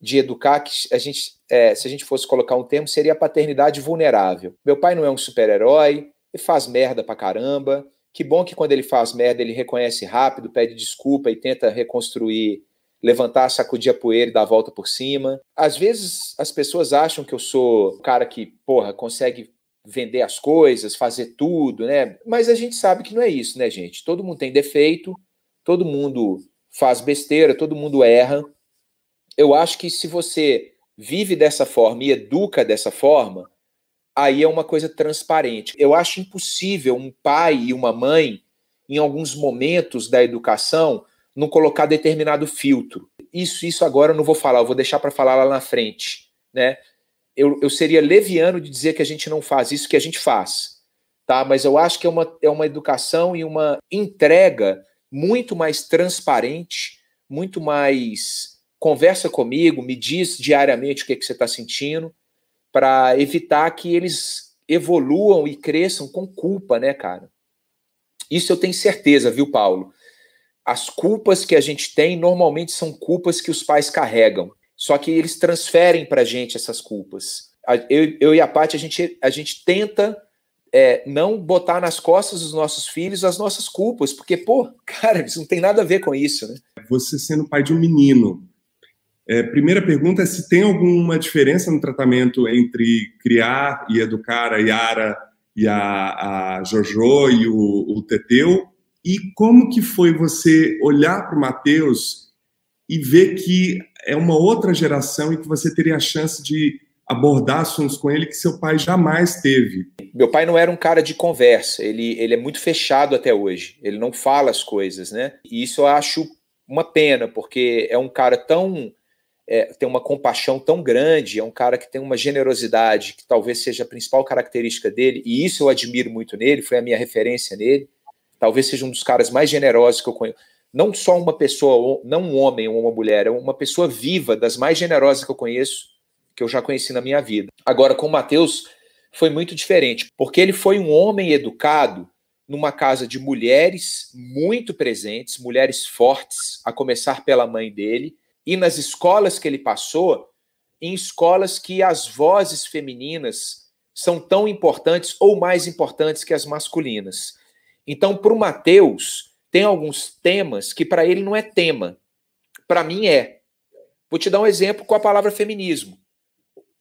de educar que a gente, é, se a gente fosse colocar um termo, seria a paternidade vulnerável. Meu pai não é um super-herói, ele faz merda pra caramba. Que bom que quando ele faz merda, ele reconhece rápido, pede desculpa e tenta reconstruir, levantar, sacudir a poeira e dar a volta por cima. Às vezes as pessoas acham que eu sou o cara que, porra, consegue vender as coisas, fazer tudo, né? Mas a gente sabe que não é isso, né, gente? Todo mundo tem defeito, todo mundo faz besteira, todo mundo erra. Eu acho que se você vive dessa forma e educa dessa forma, aí é uma coisa transparente. Eu acho impossível um pai e uma mãe, em alguns momentos da educação, não colocar determinado filtro. Isso, isso agora eu não vou falar, eu vou deixar para falar lá na frente, né? Eu, eu seria leviano de dizer que a gente não faz isso que a gente faz, tá? Mas eu acho que é uma, é uma educação e uma entrega muito mais transparente, muito mais conversa comigo, me diz diariamente o que, é que você está sentindo, para evitar que eles evoluam e cresçam com culpa, né, cara? Isso eu tenho certeza, viu, Paulo? As culpas que a gente tem normalmente são culpas que os pais carregam. Só que eles transferem para a gente essas culpas. Eu, eu e a Paty, a gente, a gente tenta é, não botar nas costas dos nossos filhos as nossas culpas, porque, pô, cara, isso não tem nada a ver com isso, né? Você sendo pai de um menino, é, primeira pergunta é se tem alguma diferença no tratamento entre criar e educar a Yara e a, a Jojo e o, o Teteu, e como que foi você olhar para o Matheus e ver que é uma outra geração e que você teria a chance de abordar assuntos com ele que seu pai jamais teve. Meu pai não era um cara de conversa, ele, ele é muito fechado até hoje, ele não fala as coisas, né? E isso eu acho uma pena, porque é um cara tão. É, tem uma compaixão tão grande, é um cara que tem uma generosidade que talvez seja a principal característica dele, e isso eu admiro muito nele, foi a minha referência nele. Talvez seja um dos caras mais generosos que eu conheço não só uma pessoa, não um homem ou uma mulher, é uma pessoa viva, das mais generosas que eu conheço, que eu já conheci na minha vida. Agora, com Mateus, foi muito diferente, porque ele foi um homem educado numa casa de mulheres muito presentes, mulheres fortes, a começar pela mãe dele, e nas escolas que ele passou, em escolas que as vozes femininas são tão importantes ou mais importantes que as masculinas. Então, para o Mateus, tem alguns temas que para ele não é tema. Para mim é. Vou te dar um exemplo com a palavra feminismo.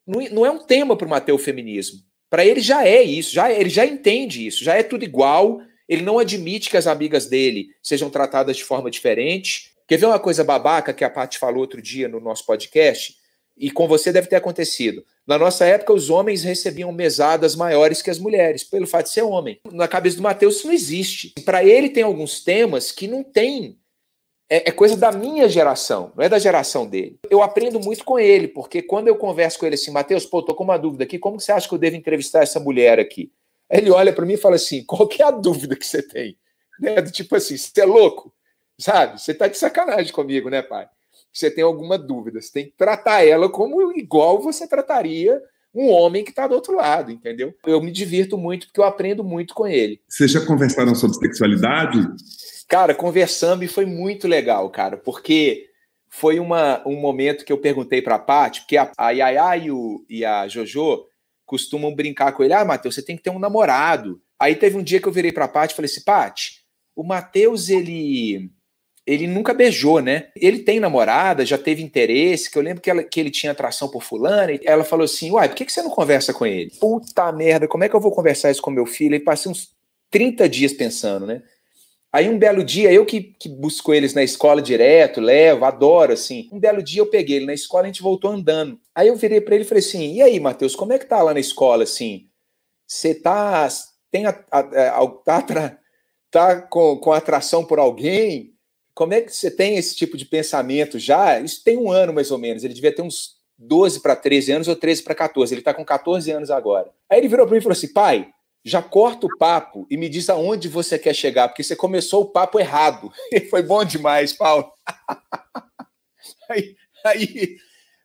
Não, não é um tema para o Mateus feminismo. Para ele já é isso, já ele já entende isso, já é tudo igual. Ele não admite que as amigas dele sejam tratadas de forma diferente. Quer ver uma coisa babaca que a Paty falou outro dia no nosso podcast? E com você deve ter acontecido. Na nossa época, os homens recebiam mesadas maiores que as mulheres, pelo fato de ser homem. Na cabeça do Mateus, isso não existe. Para ele, tem alguns temas que não tem é, é, coisa da minha geração, não é da geração dele. Eu aprendo muito com ele, porque quando eu converso com ele assim, Matheus, pô, tô com uma dúvida aqui, como você acha que eu devo entrevistar essa mulher aqui? Aí ele olha para mim e fala assim, qual que é a dúvida que você tem? Né? Do tipo assim, você é louco? Sabe? Você tá de sacanagem comigo, né, pai? Você tem alguma dúvida, você tem que tratar ela como igual você trataria um homem que está do outro lado, entendeu? Eu me divirto muito porque eu aprendo muito com ele. Vocês já conversaram sobre sexualidade? Cara, conversando e foi muito legal, cara, porque foi uma, um momento que eu perguntei para a Paty, porque a, a Yaya e, o, e a Jojo costumam brincar com ele. Ah, Matheus, você tem que ter um namorado. Aí teve um dia que eu virei para a Paty e falei assim, Paty, o Matheus, ele ele nunca beijou, né? Ele tem namorada, já teve interesse, que eu lembro que, ela, que ele tinha atração por fulana, e ela falou assim, uai, por que, que você não conversa com ele? Puta merda, como é que eu vou conversar isso com meu filho? E passei uns 30 dias pensando, né? Aí um belo dia, eu que, que busco eles na escola direto, levo, adoro, assim. Um belo dia eu peguei ele na escola, a gente voltou andando. Aí eu virei para ele e falei assim: e aí, Matheus, como é que tá lá na escola, assim? Você tá. Tem a, a, a, tá, tá com, com atração por alguém? Como é que você tem esse tipo de pensamento já? Isso tem um ano mais ou menos. Ele devia ter uns 12 para 13 anos ou 13 para 14. Ele tá com 14 anos agora. Aí ele virou para mim e falou assim: pai, já corta o papo e me diz aonde você quer chegar, porque você começou o papo errado. E foi bom demais, Paulo. aí, aí,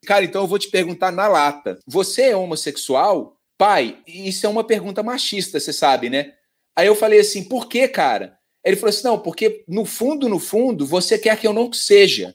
cara, então eu vou te perguntar na lata. Você é homossexual? Pai, isso é uma pergunta machista, você sabe, né? Aí eu falei assim, por que, cara? Ele falou assim, não, porque no fundo, no fundo, você quer que eu não seja.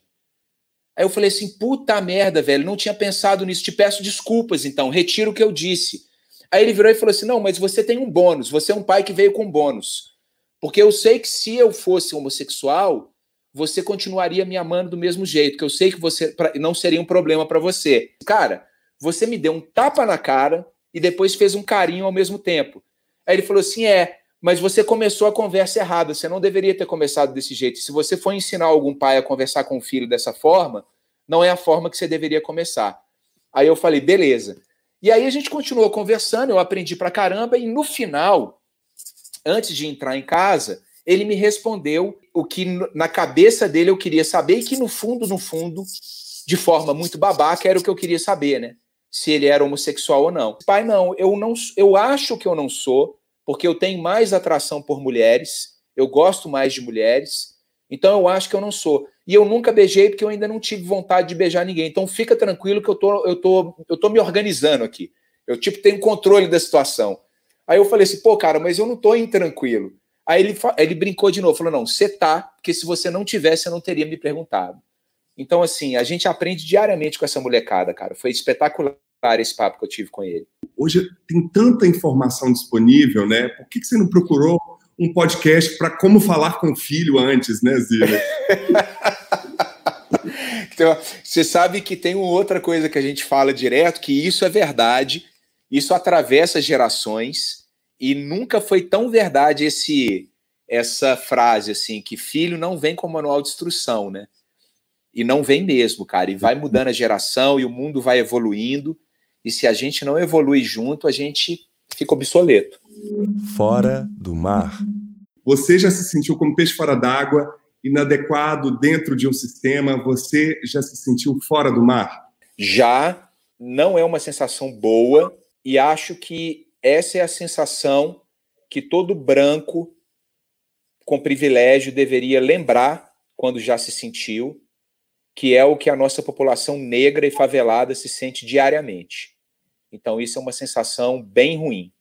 Aí eu falei assim, puta merda, velho, não tinha pensado nisso, te peço desculpas, então, retiro o que eu disse. Aí ele virou e falou assim: não, mas você tem um bônus, você é um pai que veio com bônus. Porque eu sei que se eu fosse homossexual, você continuaria me amando do mesmo jeito, que eu sei que você não seria um problema para você. Cara, você me deu um tapa na cara e depois fez um carinho ao mesmo tempo. Aí ele falou assim: é, mas você começou a conversa errada, você não deveria ter começado desse jeito. Se você for ensinar algum pai a conversar com o filho dessa forma, não é a forma que você deveria começar. Aí eu falei: beleza. E aí a gente continuou conversando, eu aprendi pra caramba, e no final, antes de entrar em casa, ele me respondeu o que na cabeça dele eu queria saber, e que no fundo, no fundo, de forma muito babaca, era o que eu queria saber, né? Se ele era homossexual ou não. Pai, não, eu não, eu acho que eu não sou, porque eu tenho mais atração por mulheres, eu gosto mais de mulheres, então eu acho que eu não sou. E eu nunca beijei porque eu ainda não tive vontade de beijar ninguém. Então fica tranquilo que eu tô, eu tô, eu tô me organizando aqui. Eu tipo tenho controle da situação. Aí eu falei assim, pô, cara, mas eu não tô intranquilo. Aí ele, ele brincou de novo, falou: não, você tá, porque se você não tivesse, eu não teria me perguntado. Então, assim, a gente aprende diariamente com essa molecada, cara. Foi espetacular esse papo que eu tive com ele. Hoje tem tanta informação disponível, né? Por que, que você não procurou um podcast para como falar com o filho antes, né, Zila? então, você sabe que tem uma outra coisa que a gente fala direto, que isso é verdade, isso atravessa gerações, e nunca foi tão verdade esse essa frase assim, que filho não vem com manual de instrução, né? E não vem mesmo, cara, e vai mudando a geração e o mundo vai evoluindo, e se a gente não evolui junto, a gente fica obsoleto. Fora do mar. Você já se sentiu como peixe fora d'água, inadequado dentro de um sistema? Você já se sentiu fora do mar? Já. Não é uma sensação boa e acho que essa é a sensação que todo branco com privilégio deveria lembrar quando já se sentiu, que é o que a nossa população negra e favelada se sente diariamente. Então, isso é uma sensação bem ruim.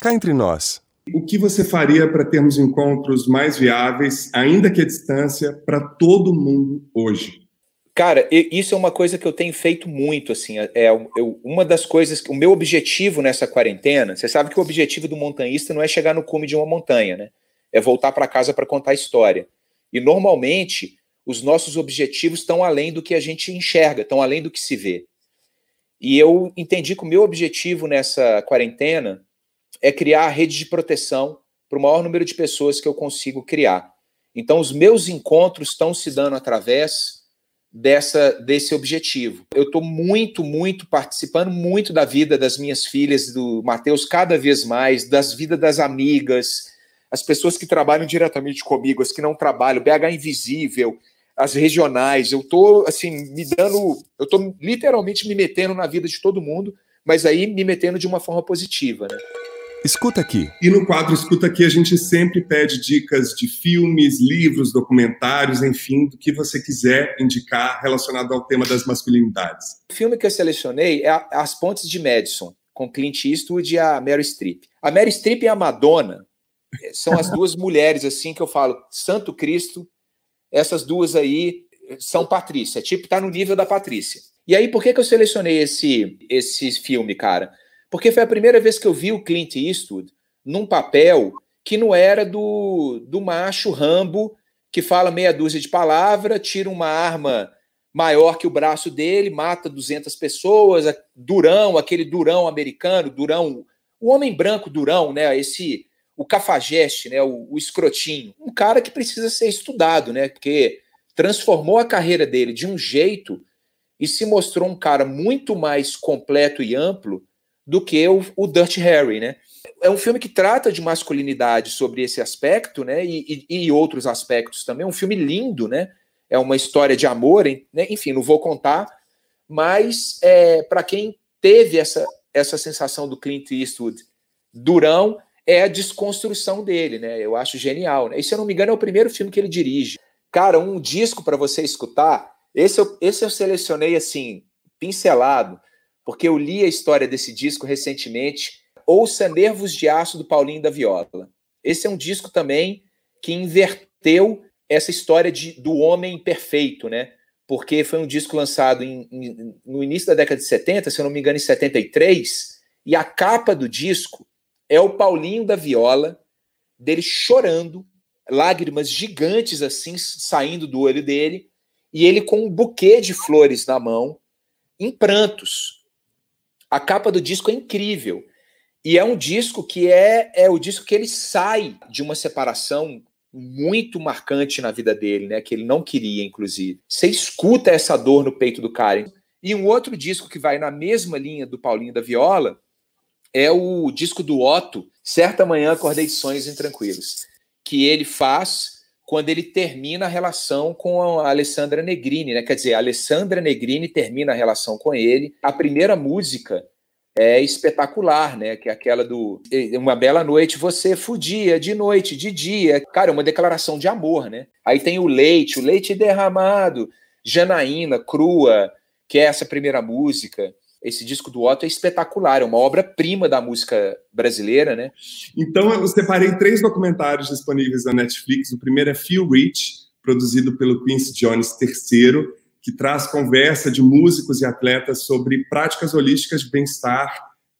Cá entre nós. O que você faria para termos encontros mais viáveis, ainda que à distância, para todo mundo hoje? Cara, isso é uma coisa que eu tenho feito muito, assim, é, é eu, uma das coisas, o meu objetivo nessa quarentena, você sabe que o objetivo do montanhista não é chegar no cume de uma montanha, né? É voltar para casa para contar a história. E normalmente os nossos objetivos estão além do que a gente enxerga, estão além do que se vê. E eu entendi que o meu objetivo nessa quarentena é criar a rede de proteção para o maior número de pessoas que eu consigo criar. Então, os meus encontros estão se dando através dessa desse objetivo. Eu estou muito, muito participando muito da vida das minhas filhas, do Matheus, cada vez mais, das vidas das amigas, as pessoas que trabalham diretamente comigo, as que não trabalham, BH Invisível, as regionais. Eu estou assim me dando, eu estou literalmente me metendo na vida de todo mundo, mas aí me metendo de uma forma positiva, né? Escuta aqui. E no quadro Escuta aqui a gente sempre pede dicas de filmes, livros, documentários, enfim, do que você quiser indicar relacionado ao tema das masculinidades. O filme que eu selecionei é As Pontes de Madison, com Clint Eastwood e a Mary Streep. A Mary Streep e a Madonna são as duas mulheres assim que eu falo, Santo Cristo, essas duas aí são Patrícia, tipo tá no nível da Patrícia. E aí por que que eu selecionei esse esse filme, cara? Porque foi a primeira vez que eu vi o Clint Eastwood num papel que não era do, do macho Rambo que fala meia dúzia de palavras, tira uma arma maior que o braço dele, mata 200 pessoas, durão, aquele durão americano, durão, o homem branco durão, né, esse o cafajeste, né, o, o escrotinho, um cara que precisa ser estudado, né, porque transformou a carreira dele de um jeito e se mostrou um cara muito mais completo e amplo do que o, o Dirty Harry, né? É um filme que trata de masculinidade sobre esse aspecto, né? E, e, e outros aspectos também. É um filme lindo, né? É uma história de amor, né? enfim, não vou contar, mas é, para quem teve essa, essa sensação do Clint Eastwood durão, é a desconstrução dele, né? Eu acho genial. Né? E se eu não me engano, é o primeiro filme que ele dirige. Cara, um disco para você escutar. Esse eu, esse eu selecionei assim, pincelado porque eu li a história desse disco recentemente. Ouça Nervos de Aço do Paulinho da Viola. Esse é um disco também que inverteu essa história de, do homem perfeito, né? Porque foi um disco lançado em, em, no início da década de 70, se eu não me engano, em 73, e a capa do disco é o Paulinho da Viola, dele chorando, lágrimas gigantes assim saindo do olho dele, e ele com um buquê de flores na mão, em prantos, a capa do disco é incrível. E é um disco que é, é o disco que ele sai de uma separação muito marcante na vida dele, né? Que ele não queria, inclusive. Você escuta essa dor no peito do cara. E um outro disco que vai na mesma linha do Paulinho da Viola é o disco do Otto, Certa Manhã Acordei de Sonhos Intranquilos, que ele faz quando ele termina a relação com a Alessandra Negrini, né? Quer dizer, a Alessandra Negrini termina a relação com ele. A primeira música é espetacular, né? Que é aquela do Uma Bela Noite, você fudia de noite, de dia. Cara, é uma declaração de amor, né? Aí tem o Leite, o Leite Derramado, Janaína, Crua, que é essa primeira música esse disco do Otto é espetacular, é uma obra-prima da música brasileira, né? Então eu separei três documentários disponíveis na Netflix. O primeiro é Feel Rich, produzido pelo Quincy Jones III, que traz conversa de músicos e atletas sobre práticas holísticas de bem-estar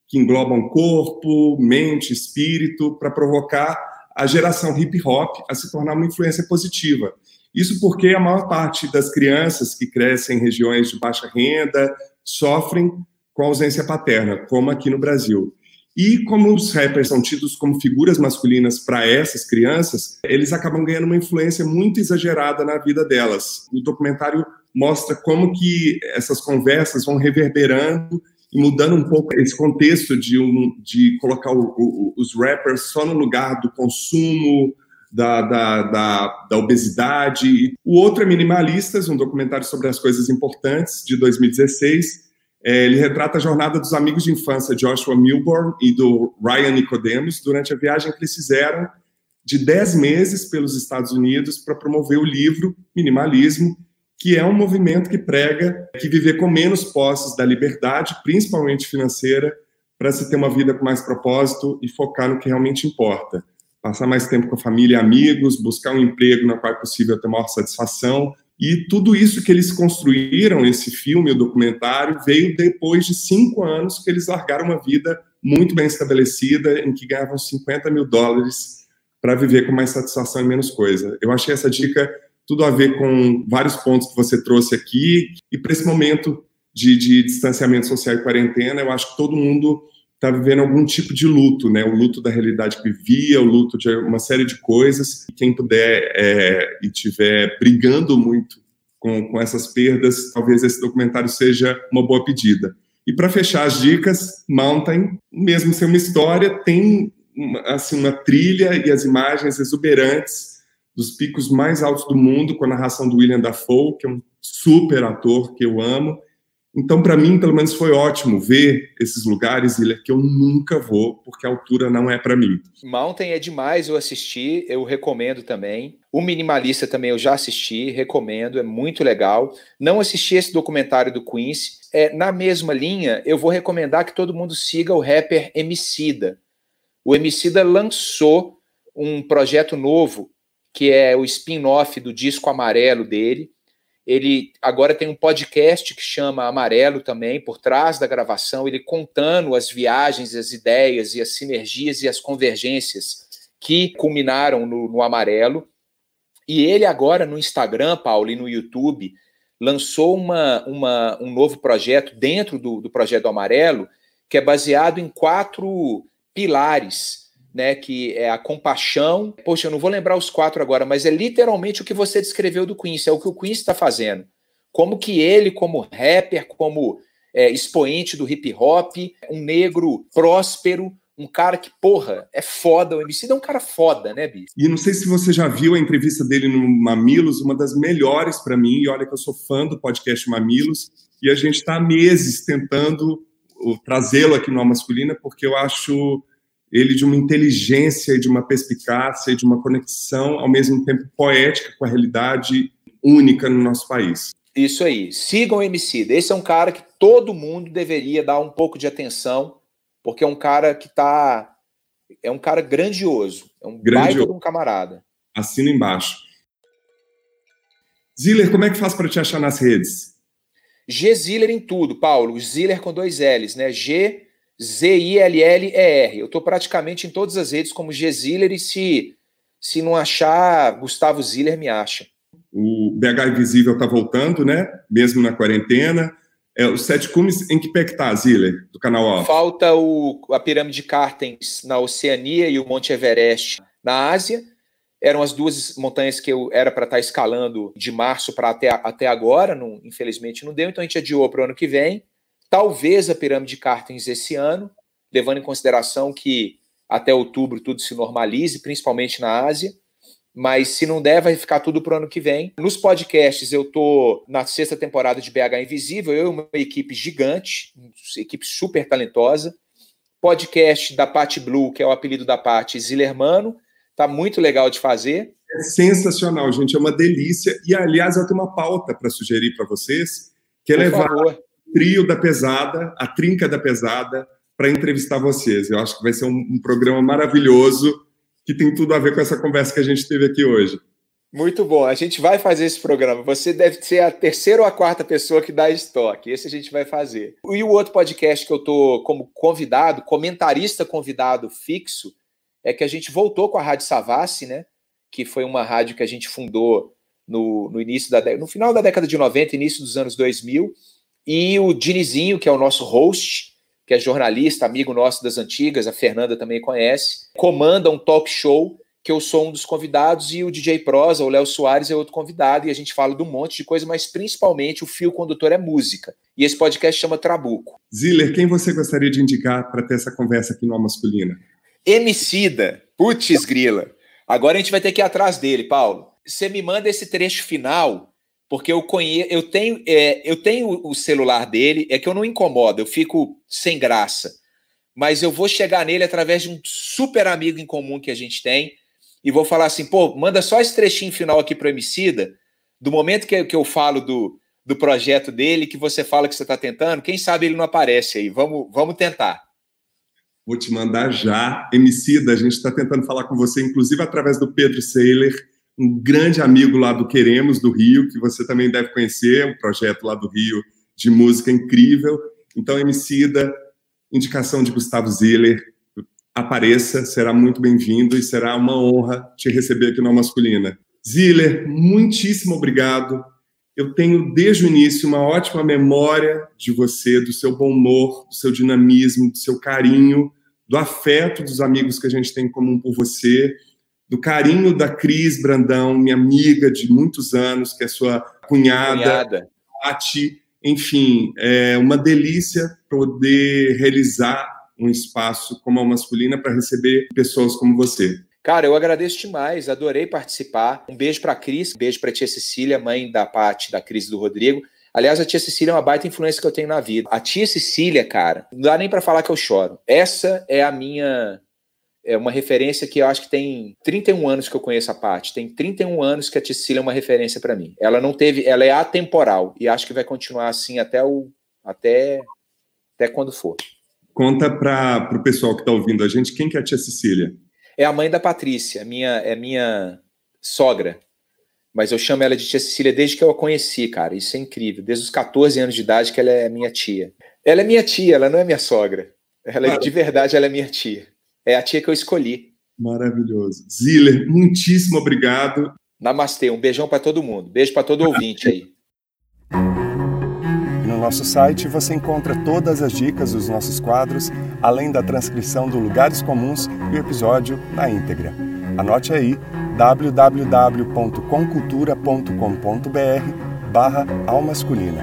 que englobam corpo, mente, espírito, para provocar a geração hip hop a se tornar uma influência positiva. Isso porque a maior parte das crianças que crescem em regiões de baixa renda sofrem com ausência paterna, como aqui no Brasil. E como os rappers são tidos como figuras masculinas para essas crianças, eles acabam ganhando uma influência muito exagerada na vida delas. O documentário mostra como que essas conversas vão reverberando e mudando um pouco esse contexto de, um, de colocar o, o, os rappers só no lugar do consumo, da, da, da, da, obesidade. O outro é Minimalistas, um documentário sobre as coisas importantes, de 2016, é, ele retrata a jornada dos amigos de infância Joshua Milborn e do Ryan Nicodemus durante a viagem que eles fizeram de 10 meses pelos Estados Unidos para promover o livro Minimalismo, que é um movimento que prega que viver com menos posses da liberdade, principalmente financeira, para se ter uma vida com mais propósito e focar no que realmente importa. Passar mais tempo com a família e amigos, buscar um emprego no qual é possível ter maior satisfação, e tudo isso que eles construíram, esse filme, o documentário, veio depois de cinco anos que eles largaram uma vida muito bem estabelecida, em que ganhavam 50 mil dólares para viver com mais satisfação e menos coisa. Eu achei essa dica tudo a ver com vários pontos que você trouxe aqui, e para esse momento de, de distanciamento social e quarentena, eu acho que todo mundo está vivendo algum tipo de luto, né? O luto da realidade que vivia, o luto de uma série de coisas. Quem puder é, e tiver brigando muito com, com essas perdas, talvez esse documentário seja uma boa pedida. E para fechar as dicas, Mountain, mesmo ser uma história, tem uma, assim uma trilha e as imagens exuberantes dos picos mais altos do mundo, com a narração do William Dafoe, que é um super ator que eu amo. Então, para mim, pelo menos, foi ótimo ver esses lugares, Ilha, que eu nunca vou, porque a altura não é para mim. Mountain é demais, eu assisti, eu recomendo também. O Minimalista também eu já assisti, recomendo, é muito legal. Não assisti esse documentário do Quincy. É, na mesma linha, eu vou recomendar que todo mundo siga o rapper Emicida. O Emicida lançou um projeto novo, que é o spin-off do disco amarelo dele, ele agora tem um podcast que chama Amarelo também, por trás da gravação, ele contando as viagens, as ideias e as sinergias e as convergências que culminaram no, no Amarelo. E ele agora no Instagram, Paulo, e no YouTube, lançou uma, uma, um novo projeto dentro do, do projeto Amarelo, que é baseado em quatro pilares né, que é a compaixão. Poxa, eu não vou lembrar os quatro agora, mas é literalmente o que você descreveu do Quincy, é o que o Quincy está fazendo. Como que ele, como rapper, como é, expoente do hip hop, um negro próspero, um cara que, porra, é foda. O MC é um cara foda, né, Bi? E não sei se você já viu a entrevista dele no Mamilos, uma das melhores para mim. E olha que eu sou fã do podcast Mamilos. E a gente está meses tentando trazê-lo aqui no Masculina, porque eu acho ele de uma inteligência, de uma perspicácia, de uma conexão, ao mesmo tempo poética com a realidade única no nosso país. Isso aí. Sigam o MC. Esse é um cara que todo mundo deveria dar um pouco de atenção, porque é um cara que tá. É um cara grandioso. É um grandioso. de um camarada. Assina embaixo. Ziller, como é que faz para te achar nas redes? G Ziller em tudo, Paulo. Ziller com dois L's, né? G Z-I-L-L-E-R. Eu estou praticamente em todas as redes como G Ziller e se, se não achar, Gustavo Ziller me acha. O BH Invisível está voltando, né? Mesmo na quarentena. É, os Sete Cumes, em que pé que tá, Ziller, do canal Off? Falta o, a Pirâmide de Cartens na Oceania e o Monte Everest na Ásia. Eram as duas montanhas que eu era para estar tá escalando de março para até, até agora. Não, infelizmente não deu, então a gente adiou para o ano que vem talvez a pirâmide de Cartens esse ano, levando em consideração que até outubro tudo se normalize, principalmente na Ásia. Mas se não der, vai ficar tudo para o ano que vem. Nos podcasts, eu tô na sexta temporada de BH Invisível, eu e uma equipe gigante, uma equipe super talentosa. Podcast da Pat Blue, que é o apelido da Pat Zilermano, tá muito legal de fazer. É sensacional, gente, é uma delícia. E aliás, eu tenho uma pauta para sugerir para vocês, que é Por levar favor trio da pesada, a trinca da pesada, para entrevistar vocês. Eu acho que vai ser um, um, programa maravilhoso que tem tudo a ver com essa conversa que a gente teve aqui hoje. Muito bom. A gente vai fazer esse programa. Você deve ser a terceira ou a quarta pessoa que dá estoque. Esse a gente vai fazer. E o outro podcast que eu tô como convidado, comentarista convidado fixo, é que a gente voltou com a Rádio Savassi, né? Que foi uma rádio que a gente fundou no, no início da no final da década de 90, início dos anos 2000 e o Dinizinho, que é o nosso host, que é jornalista, amigo nosso das antigas, a Fernanda também conhece, comanda um talk show que eu sou um dos convidados e o DJ Prosa, o Léo Soares, é outro convidado e a gente fala de um monte de coisa, mas principalmente o fio condutor é música. E esse podcast chama Trabuco. Ziller, quem você gostaria de indicar para ter essa conversa aqui no Masculina? Emicida. Putz, grila. Agora a gente vai ter que ir atrás dele, Paulo. Você me manda esse trecho final porque eu conheço, eu tenho, é, eu tenho o celular dele, é que eu não incomodo, eu fico sem graça. Mas eu vou chegar nele através de um super amigo em comum que a gente tem e vou falar assim, pô, manda só esse trechinho final aqui pro Emicida, do momento que, que eu falo do, do projeto dele, que você fala que você está tentando, quem sabe ele não aparece aí. Vamos, vamos tentar. Vou te mandar já. Emicida, a gente está tentando falar com você, inclusive através do Pedro Seiler, um grande amigo lá do Queremos, do Rio, que você também deve conhecer, um projeto lá do Rio de música incrível. Então, Emicida, indicação de Gustavo Ziller, apareça, será muito bem-vindo e será uma honra te receber aqui na Masculina. Ziller, muitíssimo obrigado. eu tenho desde o início uma ótima memória de você, do seu bom humor, do seu dinamismo, do seu carinho, do afeto dos amigos que a gente tem em comum por você, do carinho da Cris Brandão, minha amiga de muitos anos, que é sua cunhada, cunhada. Pati. Enfim, é uma delícia poder realizar um espaço como a masculina para receber pessoas como você. Cara, eu agradeço demais, adorei participar. Um beijo para Cris, um beijo para tia Cecília, mãe da Paty, da Cris e do Rodrigo. Aliás, a tia Cecília é uma baita influência que eu tenho na vida. A tia Cecília, cara, não dá nem para falar que eu choro. Essa é a minha é uma referência que eu acho que tem 31 anos que eu conheço a Paty. Tem 31 anos que a tia Cecília é uma referência para mim. Ela não teve, ela é atemporal e acho que vai continuar assim até o até até quando for. Conta para o pessoal que está ouvindo a gente quem que é a tia Cecília é a mãe da Patrícia, minha, é minha sogra. Mas eu chamo ela de tia Cecília desde que eu a conheci, cara. Isso é incrível. Desde os 14 anos de idade que ela é minha tia. Ela é minha tia, ela não é minha sogra. Ela é, de verdade, ela é minha tia. É a tia que eu escolhi. Maravilhoso. Ziller, muitíssimo obrigado. Namastê, um beijão para todo mundo. Beijo para todo ouvinte aí. No nosso site você encontra todas as dicas dos nossos quadros, além da transcrição do Lugares Comuns e o episódio na íntegra. Anote aí www.concultura.com.br barra almasculina.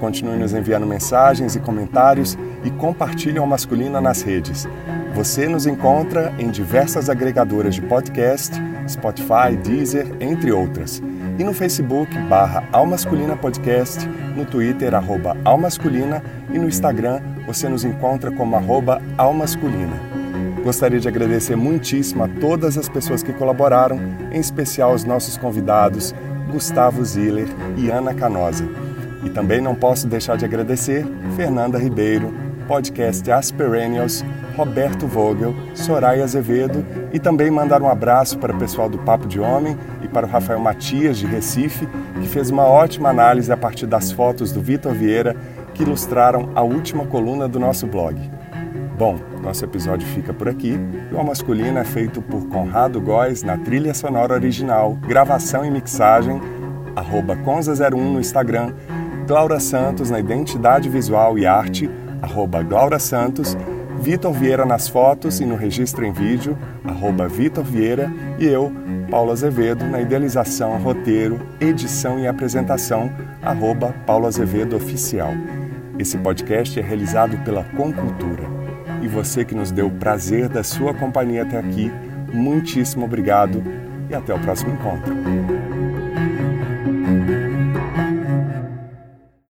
Continue nos enviando mensagens e comentários e compartilhe a Masculina nas redes. Você nos encontra em diversas agregadoras de podcast, Spotify, Deezer, entre outras e no Facebook barra Almasculina Podcast, no Twitter arroba Almasculina e no Instagram você nos encontra como arroba Almasculina. Gostaria de agradecer muitíssimo a todas as pessoas que colaboraram, em especial os nossos convidados Gustavo Ziller e Ana Canosa. E também não posso deixar de agradecer Fernanda Ribeiro, podcast Asperenials, Roberto Vogel, Soraya Azevedo e também mandar um abraço para o pessoal do Papo de Homem e para o Rafael Matias, de Recife, que fez uma ótima análise a partir das fotos do Vitor Vieira que ilustraram a última coluna do nosso blog. Bom, nosso episódio fica por aqui. O Al Masculino é feito por Conrado Góes na trilha sonora original, gravação e mixagem, arroba Conza01 no Instagram, Glaura Santos na identidade visual e arte, arroba Glaura Santos, Vitor Vieira nas fotos e no registro em vídeo, arroba Vitor Vieira, e eu, Paulo Azevedo, na idealização, roteiro, edição e apresentação, arroba Paulo Azevedo Oficial. Esse podcast é realizado pela Concultura. E você que nos deu o prazer da sua companhia até aqui, muitíssimo obrigado e até o próximo encontro.